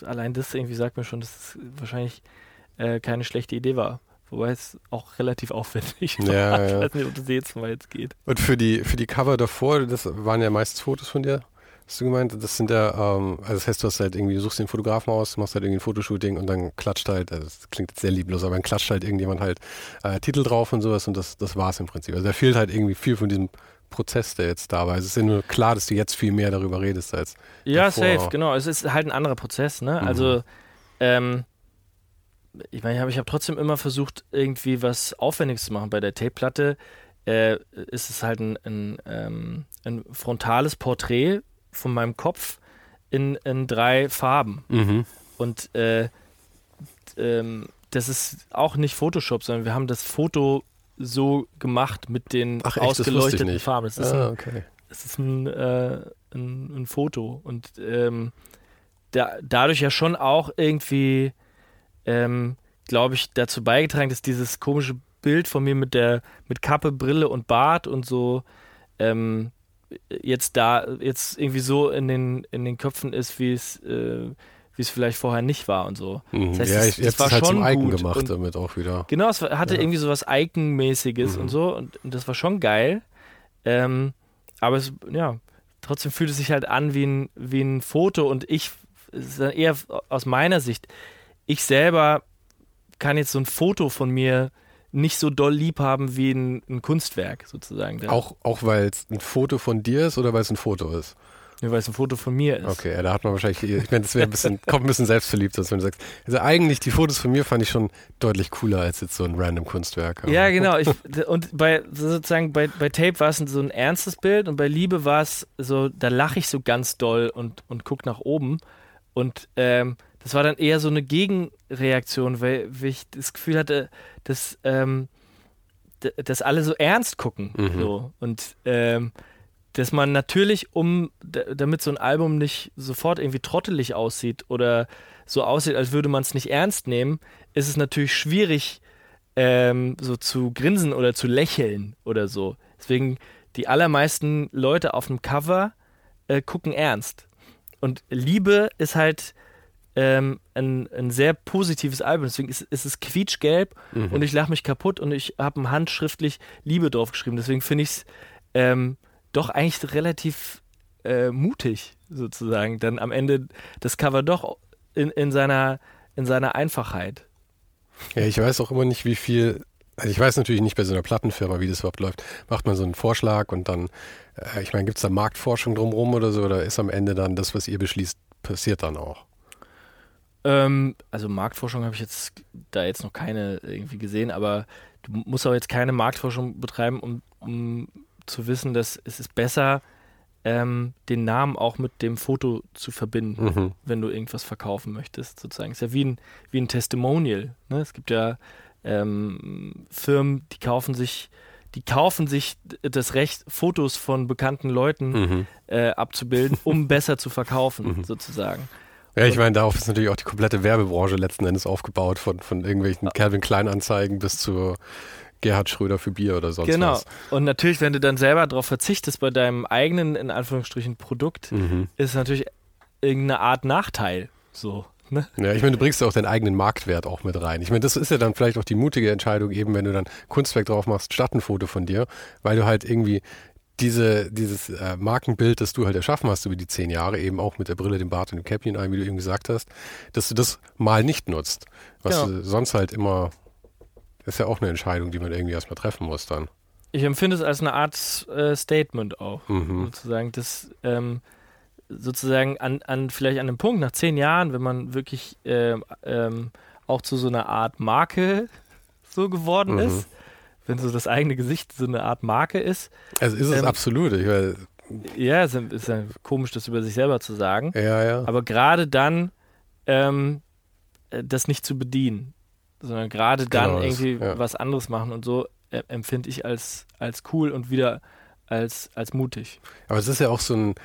allein das irgendwie sagt mir schon, dass es wahrscheinlich äh, keine schlechte Idee war. Wobei es auch relativ aufwendig war. Ja, ja. Ich weiß nicht, ob das jetzt mal jetzt geht. Und für die, für die Cover davor, das waren ja meistens Fotos von dir? Hast du gemeint? Das sind ja, ähm, also das heißt, du hast halt irgendwie, du suchst den Fotografen aus, machst halt irgendwie ein Fotoshooting und dann klatscht halt, also das klingt jetzt sehr lieblos, aber dann klatscht halt irgendjemand halt äh, Titel drauf und sowas und das, das war's im Prinzip. Also da fehlt halt irgendwie viel von diesem Prozess, der jetzt da war. Es ist ja nur klar, dass du jetzt viel mehr darüber redest als. Ja, davor. safe, genau. Es ist halt ein anderer Prozess, ne? Mhm. Also, ähm, ich meine, ich habe hab trotzdem immer versucht, irgendwie was Aufwendiges zu machen. Bei der Tape-Platte äh, ist es halt ein, ein, ähm, ein frontales Porträt von meinem Kopf in, in drei Farben. Mhm. Und äh, ähm, das ist auch nicht Photoshop, sondern wir haben das Foto so gemacht mit den Ach, echt, ausgeleuchteten Farben. Es ist, ah, ein, okay. es ist ein, äh, ein, ein, Foto. Und ähm, da, dadurch ja schon auch irgendwie ähm, glaube ich, dazu beigetragen, dass dieses komische Bild von mir mit der, mit Kappe, Brille und Bart und so, ähm, jetzt da, jetzt irgendwie so in den, in den Köpfen ist, wie es, äh, wie es vielleicht vorher nicht war und so. Mhm. Das heißt, ja, es- ich, es jetzt war halt schon zum Eigen gut gemacht damit auch wieder. Genau, es hatte Ja. irgendwie so was Icon-mäßiges Mhm. und so und, und das war schon geil. Ähm, aber es, ja, trotzdem fühlt es sich halt an wie ein, wie ein Foto und ich, eher aus meiner Sicht, ich selber kann jetzt so ein Foto von mir nicht so doll lieb haben wie ein, ein Kunstwerk sozusagen. Auch, auch weil es ein Foto von dir ist oder weil es ein Foto ist? Nur weil es ein Foto von mir ist. Okay, ja, da hat man wahrscheinlich, ich meine, das wäre ein bisschen, kommt ein bisschen selbstverliebt, als wenn du sagst, also eigentlich die Fotos von mir fand ich schon deutlich cooler als jetzt so ein random Kunstwerk. Ja, genau. Ich, und bei sozusagen bei, bei Tape war es so ein ernstes Bild und bei Liebe war es so, da lache ich so ganz doll und, und guck nach oben. Und ähm, das war dann eher so eine Gegenreaktion, weil, weil ich das Gefühl hatte, dass, ähm, dass alle so ernst gucken. Mhm. So. Und ähm, dass man natürlich, um damit so ein Album nicht sofort irgendwie trottelig aussieht oder so aussieht, als würde man es nicht ernst nehmen, ist es natürlich schwierig, ähm, so zu grinsen oder zu lächeln oder so. Deswegen, die allermeisten Leute auf dem Cover äh, gucken ernst. Und Liebe ist halt ähm, ein, ein sehr positives Album. Deswegen ist, ist es quietschgelb Mhm. und ich lache mich kaputt und ich habe handschriftlich Liebe draufgeschrieben. Deswegen finde ich es ähm, doch eigentlich relativ äh, mutig, sozusagen, dann am Ende das Cover doch in, in, seiner, in seiner Einfachheit. Ja, ich weiß auch immer nicht, wie viel. Also ich weiß natürlich nicht bei so einer Plattenfirma, wie das überhaupt läuft. Macht man so einen Vorschlag und dann, äh, ich meine, gibt es da Marktforschung drumherum oder so, oder ist am Ende dann das, was ihr beschließt, passiert dann auch? Ähm, also Marktforschung habe ich jetzt da jetzt noch keine irgendwie gesehen, aber du musst auch jetzt keine Marktforschung betreiben, um, um zu wissen, dass es ist besser, ähm, den Namen auch mit dem Foto zu verbinden, Mhm. wenn du irgendwas verkaufen möchtest, sozusagen. Ist ja wie ein, wie ein Testimonial. Ne? Es gibt ja ähm, Firmen, die kaufen sich, die kaufen sich das Recht, Fotos von bekannten Leuten Mhm. äh, abzubilden, um besser zu verkaufen, Mhm. sozusagen. Ja, ich meine, darauf ist natürlich auch die komplette Werbebranche letzten Endes aufgebaut, von, von irgendwelchen Calvin Klein Anzeigen bis zu Gerhard Schröder für Bier oder sonst Genau. was. Und natürlich, wenn du dann selber darauf verzichtest bei deinem eigenen, in Anführungsstrichen, Produkt, Mhm. ist natürlich irgendeine Art Nachteil. So. Ne? Ja, ich meine, du bringst ja auch deinen eigenen Marktwert auch mit rein. Ich meine, das ist ja dann vielleicht auch die mutige Entscheidung, eben wenn du dann Kunstwerk drauf machst, statt ein Foto von dir, weil du halt irgendwie diese, dieses äh, Markenbild, das du halt erschaffen hast über die zehn Jahre, eben auch mit der Brille, dem Bart und dem Käppchen ein, wie du eben gesagt hast, dass du das mal nicht nutzt. Was Genau. du sonst halt immer, das ist ja auch eine Entscheidung, die man irgendwie erstmal treffen muss dann. Ich empfinde es als eine Art äh, Statement auch. Mhm. Sozusagen, das ähm, sozusagen an, an vielleicht an einem Punkt, nach zehn Jahren, wenn man wirklich ähm, ähm, auch zu so einer Art Marke so geworden Mhm. ist, wenn so das eigene Gesicht so eine Art Marke ist, Also ist es Ähm, absolut. Ich meine, ja, ist, ist ja komisch, das über sich selber zu sagen. ja, ja. Aber gerade dann ähm, äh, das nicht zu bedienen, sondern gerade dann Genau, das- irgendwie ja. was anderes machen und so äh, empfinde ich als, als cool und wieder als, als mutig. Aber es ist ja auch so, ein,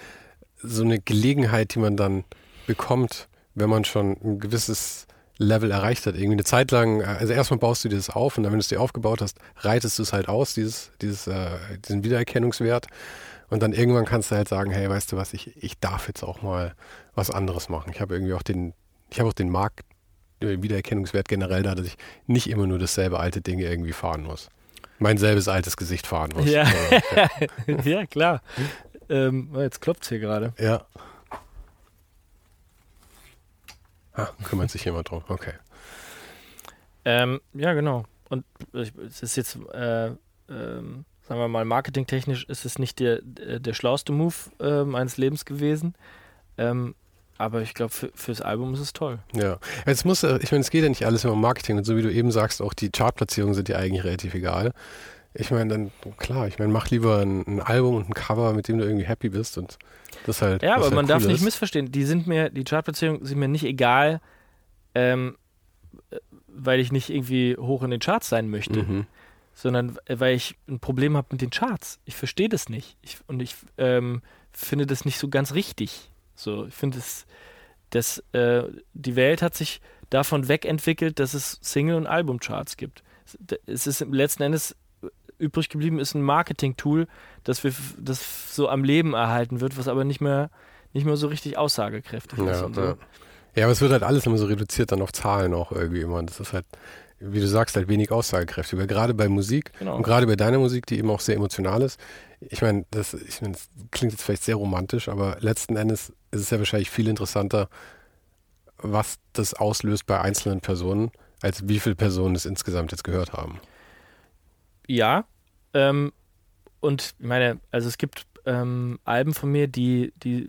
so eine Gelegenheit, die man dann bekommt, wenn man schon ein gewisses Level erreicht hat. Irgendwie eine Zeit lang, also erstmal baust du dir das auf und dann, wenn du es dir aufgebaut hast, reitest du es halt aus, dieses, dieses, äh, diesen Wiedererkennungswert. Und dann irgendwann kannst du halt sagen, hey, weißt du was, ich, ich darf jetzt auch mal was anderes machen. Ich habe irgendwie auch den, ich habe auch den Markt, äh, Wiedererkennungswert generell da, dass ich nicht immer nur dasselbe alte Ding irgendwie fahren muss. Mein selbes altes Gesicht fahren muss. Ja. Sondern, ja, klar. Ähm, oh, jetzt klopft es hier gerade. Ja. Ah, kümmert sich jemand drum. Okay. Ähm, ja, genau. Und es ist jetzt, äh, ähm, sagen wir mal, marketingtechnisch ist es nicht der, der, der schlauste Move äh, meines Lebens gewesen. Ähm, aber ich glaube, für, fürs Album ist es toll. Ja. Jetzt muss, äh, ich meine, es geht ja nicht alles immer um Marketing und so wie du eben sagst, auch die Chartplatzierungen sind dir eigentlich relativ egal. Ich meine, dann, klar, ich meine, mach lieber ein, ein Album und ein Cover, mit dem du irgendwie happy bist und das halt. Ja, aber halt man cool darf nicht ist. missverstehen. Die sind mir, die Chartplatzierungen sind mir nicht egal, ähm, äh, weil ich nicht irgendwie hoch in den Charts sein möchte, Mhm. sondern äh, weil ich ein Problem habe mit den Charts. Ich verstehe das nicht. Ich, und ich ähm, finde das nicht so ganz richtig. So, ich finde es, das, äh, die Welt hat sich davon wegentwickelt, dass es Single- und Albumcharts gibt. Es ist letzten Endes übrig geblieben, ist ein Marketing-Tool, das wir das so am Leben erhalten wird, was aber nicht mehr, nicht mehr so richtig aussagekräftig ja, ist. Und so. ja. ja, aber es wird halt alles immer so reduziert dann auf Zahlen auch irgendwie immer. Das ist halt, wie du sagst, halt wenig aussagekräftig. Weil gerade bei Musik Genau. und gerade bei deiner Musik, die eben auch sehr emotional ist, ich meine, das, ich mein, das klingt jetzt vielleicht sehr romantisch, aber letzten Endes ist es ja wahrscheinlich viel interessanter, was das auslöst bei einzelnen Personen, als wie viele Personen es insgesamt jetzt gehört haben. Ja. Ähm, und ich meine, also es gibt ähm, Alben von mir, die, die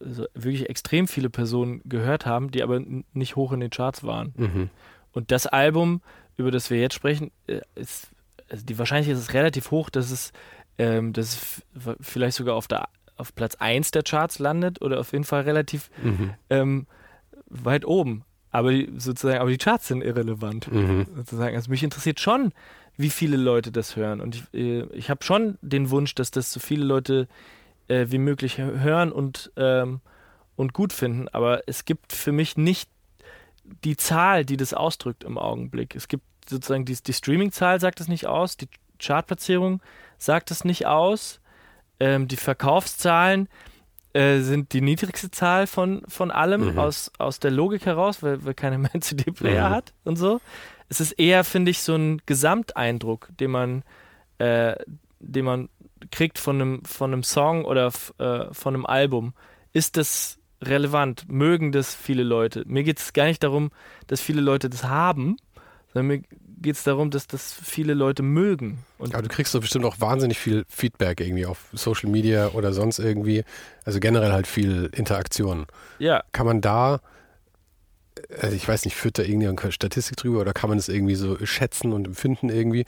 also wirklich extrem viele Personen gehört haben, die aber nicht hoch in den Charts waren. Mhm. Und das Album, über das wir jetzt sprechen, äh, ist, also die Wahrscheinlichkeit ist relativ hoch, dass es, ähm, dass es f- vielleicht sogar auf, der, auf Platz 1 der Charts landet oder auf jeden Fall relativ Mhm. ähm, weit oben. Aber die, sozusagen, aber die Charts sind irrelevant. Mhm. Sozusagen. Also mich interessiert schon, wie viele Leute das hören. Und ich, äh, ich habe schon den Wunsch, dass das so viele Leute äh, wie möglich hö- hören und, ähm, und gut finden. Aber es gibt für mich nicht die Zahl, die das ausdrückt im Augenblick. Es gibt sozusagen die, die Streaming-Zahl sagt es nicht aus, die Chartplatzierung sagt es nicht aus, ähm, die Verkaufszahlen äh, sind die niedrigste Zahl von, von allem Mhm. aus, aus der Logik heraus, weil, weil keiner mehr einen CD-Player Mhm. hat und so. Es ist eher, finde ich, so ein Gesamteindruck, den man, äh, den man kriegt von einem, von einem Song oder äh, von einem Album. Ist das relevant? Mögen das viele Leute? Mir geht es gar nicht darum, dass viele Leute das haben, sondern mir geht es darum, dass das viele Leute mögen. Und Aber du kriegst doch bestimmt auch wahnsinnig viel Feedback irgendwie auf Social Media oder sonst irgendwie. Also generell halt viel Interaktion. ja, Kann man da, also ich weiß nicht, führt da irgendjemand eine Statistik drüber oder kann man es irgendwie so schätzen und empfinden irgendwie?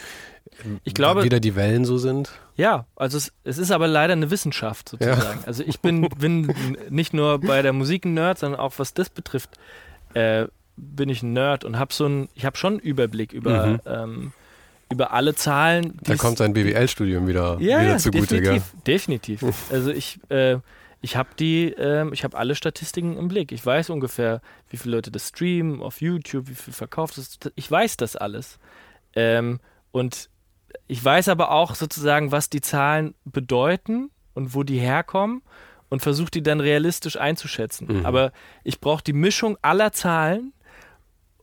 Ich glaube- Wie da die Wellen so sind? Ja, also es, es ist aber leider eine Wissenschaft sozusagen. Also ich bin, bin nicht nur bei der Musik ein Nerd, sondern auch was das betrifft, äh, bin ich ein Nerd und habe so ein, ich habe schon einen Überblick über, Mhm. ähm, über alle Zahlen. Da kommt sein BWL-Studium wieder, ja, wieder ja, zugute, definitiv, definitiv. Also ich, äh, ich habe die, ähm, ich habe alle Statistiken im Blick. Ich weiß ungefähr, wie viele Leute das streamen auf YouTube, wie viel verkauft ist. Ich weiß das alles. Ähm, und ich weiß aber auch sozusagen, was die Zahlen bedeuten und wo die herkommen und versuche die dann realistisch einzuschätzen. Mhm. Aber ich brauche die Mischung aller Zahlen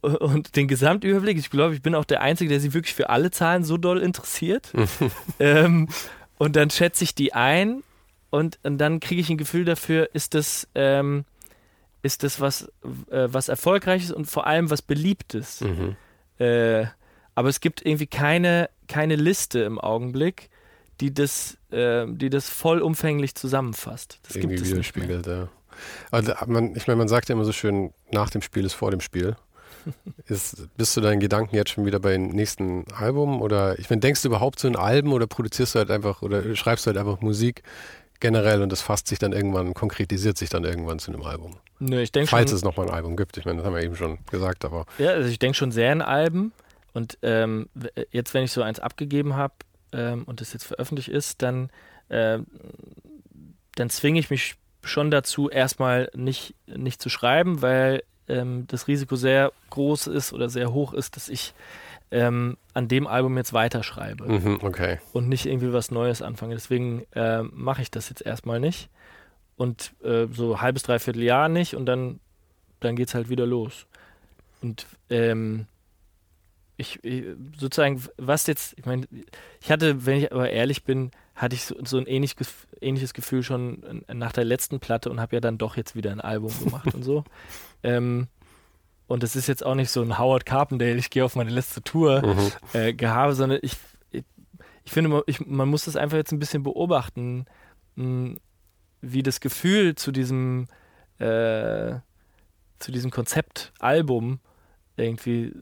und den Gesamtüberblick. Ich glaube, ich bin auch der Einzige, der sich wirklich für alle Zahlen so doll interessiert. ähm, und dann schätze ich die ein und, und dann kriege ich ein Gefühl dafür, ist das, ähm, ist das was, äh, was Erfolgreiches und vor allem was Beliebtes. Mhm. Äh, aber es gibt irgendwie keine, keine Liste im Augenblick, die das, äh, die das vollumfänglich zusammenfasst. Das Irgendwie gibt es nicht mehr. ja. Also man, ich meine, man sagt ja immer so schön, nach dem Spiel ist vor dem Spiel. Ist, bist du deinen Gedanken jetzt schon wieder beim nächsten Album? Oder ich meine, denkst du überhaupt so in Alben oder produzierst du halt einfach oder schreibst du halt einfach Musik generell und das fasst sich dann irgendwann, konkretisiert sich dann irgendwann zu einem Album? Nö, ich denke Falls schon, es nochmal ein Album gibt. Ich meine, das haben wir eben schon gesagt, aber ja, also ich denke schon sehr in Alben. Und ähm, jetzt, wenn ich so eins abgegeben habe ähm, und das jetzt veröffentlicht ist, dann, ähm, dann zwinge ich mich schon dazu, erstmal nicht, nicht zu schreiben, weil ähm, das Risiko sehr groß ist oder sehr hoch ist, dass ich ähm, an dem Album jetzt weiterschreibe. mhm, okay. und nicht irgendwie was Neues anfange. Deswegen äh, mache ich das jetzt erstmal nicht. Und äh, so halbes, dreiviertel Jahr nicht und dann, dann geht es halt wieder los. Und ähm, ich, ich sozusagen, was jetzt, ich meine, ich hatte, wenn ich aber ehrlich bin, hatte ich so, so ein ähnlich, ähnliches Gefühl schon nach der letzten Platte und habe ja dann doch jetzt wieder ein Album gemacht und so. Ähm, und es ist jetzt auch nicht so ein Howard Carpendale, ich gehe auf meine letzte Tour Mhm. äh, gehabe, sondern ich, ich, ich finde, man, ich, man muss das einfach jetzt ein bisschen beobachten, mh, wie das Gefühl zu diesem, äh, zu diesem Konzeptalbum irgendwie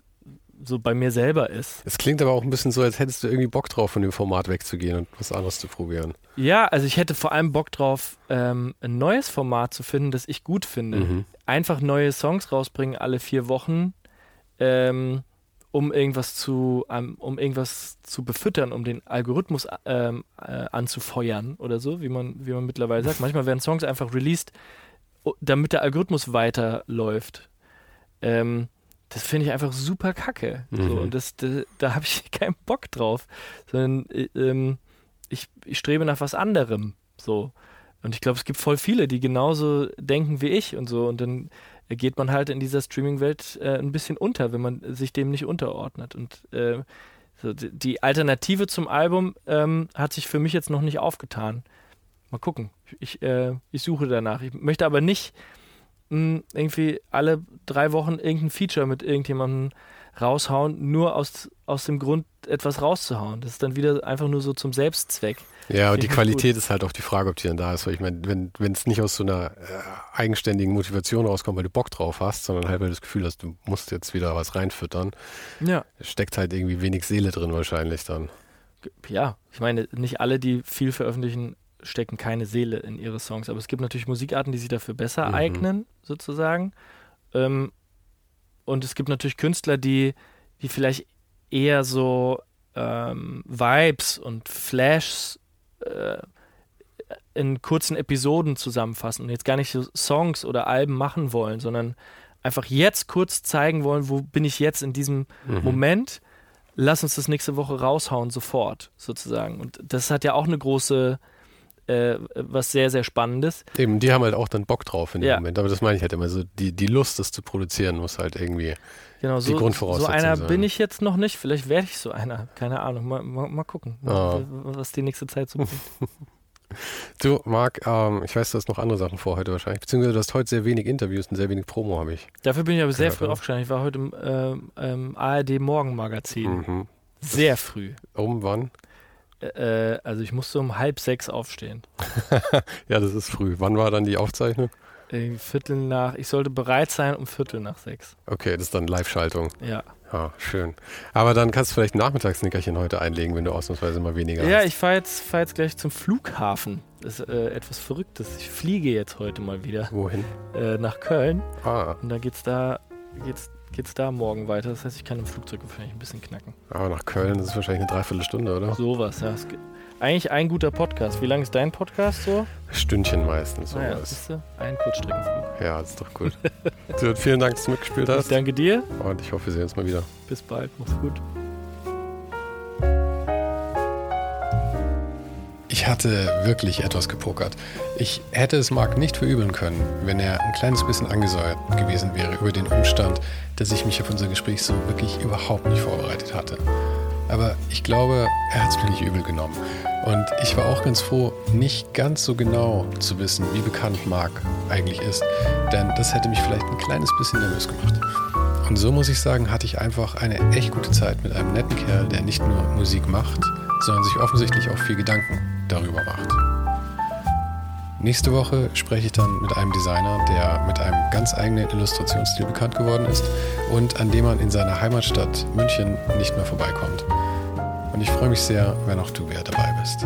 so bei mir selber ist. Es klingt aber auch ein bisschen so, als hättest du irgendwie Bock drauf, von dem Format wegzugehen und was anderes zu probieren. Ja, also ich hätte vor allem Bock drauf, ähm, ein neues Format zu finden, das ich gut finde. Mhm. einfach neue Songs rausbringen alle vier Wochen, ähm, um irgendwas zu, ähm, um irgendwas zu befüttern, um den Algorithmus ähm, äh, anzufeuern oder so, wie man, wie man mittlerweile sagt. Manchmal werden Songs einfach released, damit der Algorithmus weiterläuft. Ähm, das finde ich einfach super kacke. Mhm. So, und das, das da habe ich keinen Bock drauf. Sondern äh, ähm, ich, ich strebe nach was anderem. So. Und ich glaube, es gibt voll viele, die genauso denken wie ich und so. Und dann geht man halt in dieser Streaming-Welt äh, ein bisschen unter, wenn man sich dem nicht unterordnet. Und äh, so, die Alternative zum Album ähm, hat sich für mich jetzt noch nicht aufgetan. Mal gucken. Ich, äh, ich suche danach. Ich möchte aber nicht mh, irgendwie alle drei Wochen irgendein Feature mit irgendjemandem raushauen, nur aus, aus dem Grund, etwas rauszuhauen. Das ist dann wieder einfach nur so zum Selbstzweck. Ja, und die Qualität ist halt auch die Frage, ob die dann da ist. Weil ich meine, wenn es nicht aus so einer äh, eigenständigen Motivation rauskommt, weil du Bock drauf hast, sondern halt, weil du das Gefühl hast, du musst jetzt wieder was reinfüttern, ja. steckt halt irgendwie wenig Seele drin wahrscheinlich dann. Ja, ich meine, nicht alle, die viel veröffentlichen, stecken keine Seele in ihre Songs. Aber es gibt natürlich Musikarten, die sich dafür besser mhm. eignen, sozusagen. Ähm, und es gibt natürlich Künstler, die, die vielleicht eher so ähm, Vibes und Flashs äh, in kurzen Episoden zusammenfassen und jetzt gar nicht so Songs oder Alben machen wollen, sondern einfach jetzt kurz zeigen wollen, wo bin ich jetzt in diesem mhm. Moment. Lass uns das nächste Woche raushauen, sofort, sozusagen. Und das hat ja auch eine große äh, was sehr, sehr Spannendes. Eben, die haben halt auch dann Bock drauf in dem ja. Moment. Aber das meine ich halt immer so, die, die Lust, das zu produzieren, muss halt irgendwie genau, so, die Grundvoraussetzung sein. So einer sein. bin ich jetzt noch nicht. Vielleicht werde ich so einer. Keine Ahnung. Mal, mal, mal gucken, oh. was die nächste Zeit so bringt. Du, Marc, ähm, ich weiß, du hast noch andere Sachen vor heute wahrscheinlich. Beziehungsweise du hast heute sehr wenig Interviews und sehr wenig Promo, habe ich. Dafür bin ich aber sehr früh aufgestanden. Ich war heute im ähm, ähm, ARD Morgenmagazin. Mhm. Sehr früh. Um wann? Äh, also ich musste um halb sechs aufstehen. ja, das ist früh. Wann war dann die Aufzeichnung? Äh, Viertel nach, ich sollte bereit sein um Viertel nach sechs. Okay, das ist dann Live-Schaltung. Ja. Ja, schön. Aber dann kannst du vielleicht ein Nachmittagsnickerchen heute einlegen, wenn du ausnahmsweise mal weniger ja, hast. ich fahre jetzt, fahr jetzt gleich zum Flughafen. Das ist äh, etwas Verrücktes. Ich fliege jetzt heute mal wieder. Wohin? Äh, nach Köln. Ah. Und da geht's da, geht's geht es da morgen weiter. Das heißt, ich kann im Flugzeug wahrscheinlich ein bisschen knacken. Aber nach Köln das ist wahrscheinlich eine Dreiviertelstunde, oder? Sowas, ja. eigentlich ein guter Podcast. Wie lang ist dein Podcast so? Stündchen meistens. Sowas. Naja, siehst du? Ein Kurzstreckenflug. Ja, das ist doch gut. so, vielen Dank, dass du mitgespielt hast. Ich danke dir. Und ich hoffe, wir sehen uns mal wieder. Bis bald. Mach's gut. Ich hatte wirklich etwas gepokert. Ich hätte es Marc nicht verübeln können, wenn er ein kleines bisschen angesäuert gewesen wäre über den Umstand, dass ich mich auf unser Gespräch so wirklich überhaupt nicht vorbereitet hatte. Aber ich glaube, er hat es mir nicht übel genommen. Und ich war auch ganz froh, nicht ganz so genau zu wissen, wie bekannt Marc eigentlich ist. Denn das hätte mich vielleicht ein kleines bisschen nervös gemacht. Und so muss ich sagen, hatte ich einfach eine echt gute Zeit mit einem netten Kerl, der nicht nur Musik macht, sondern sich offensichtlich auch viel Gedanken darüber macht. Nächste Woche spreche ich dann mit einem Designer, der mit einem ganz eigenen Illustrationsstil bekannt geworden ist und an dem man in seiner Heimatstadt München nicht mehr vorbeikommt. Und ich freue mich sehr, wenn auch du wieder dabei bist.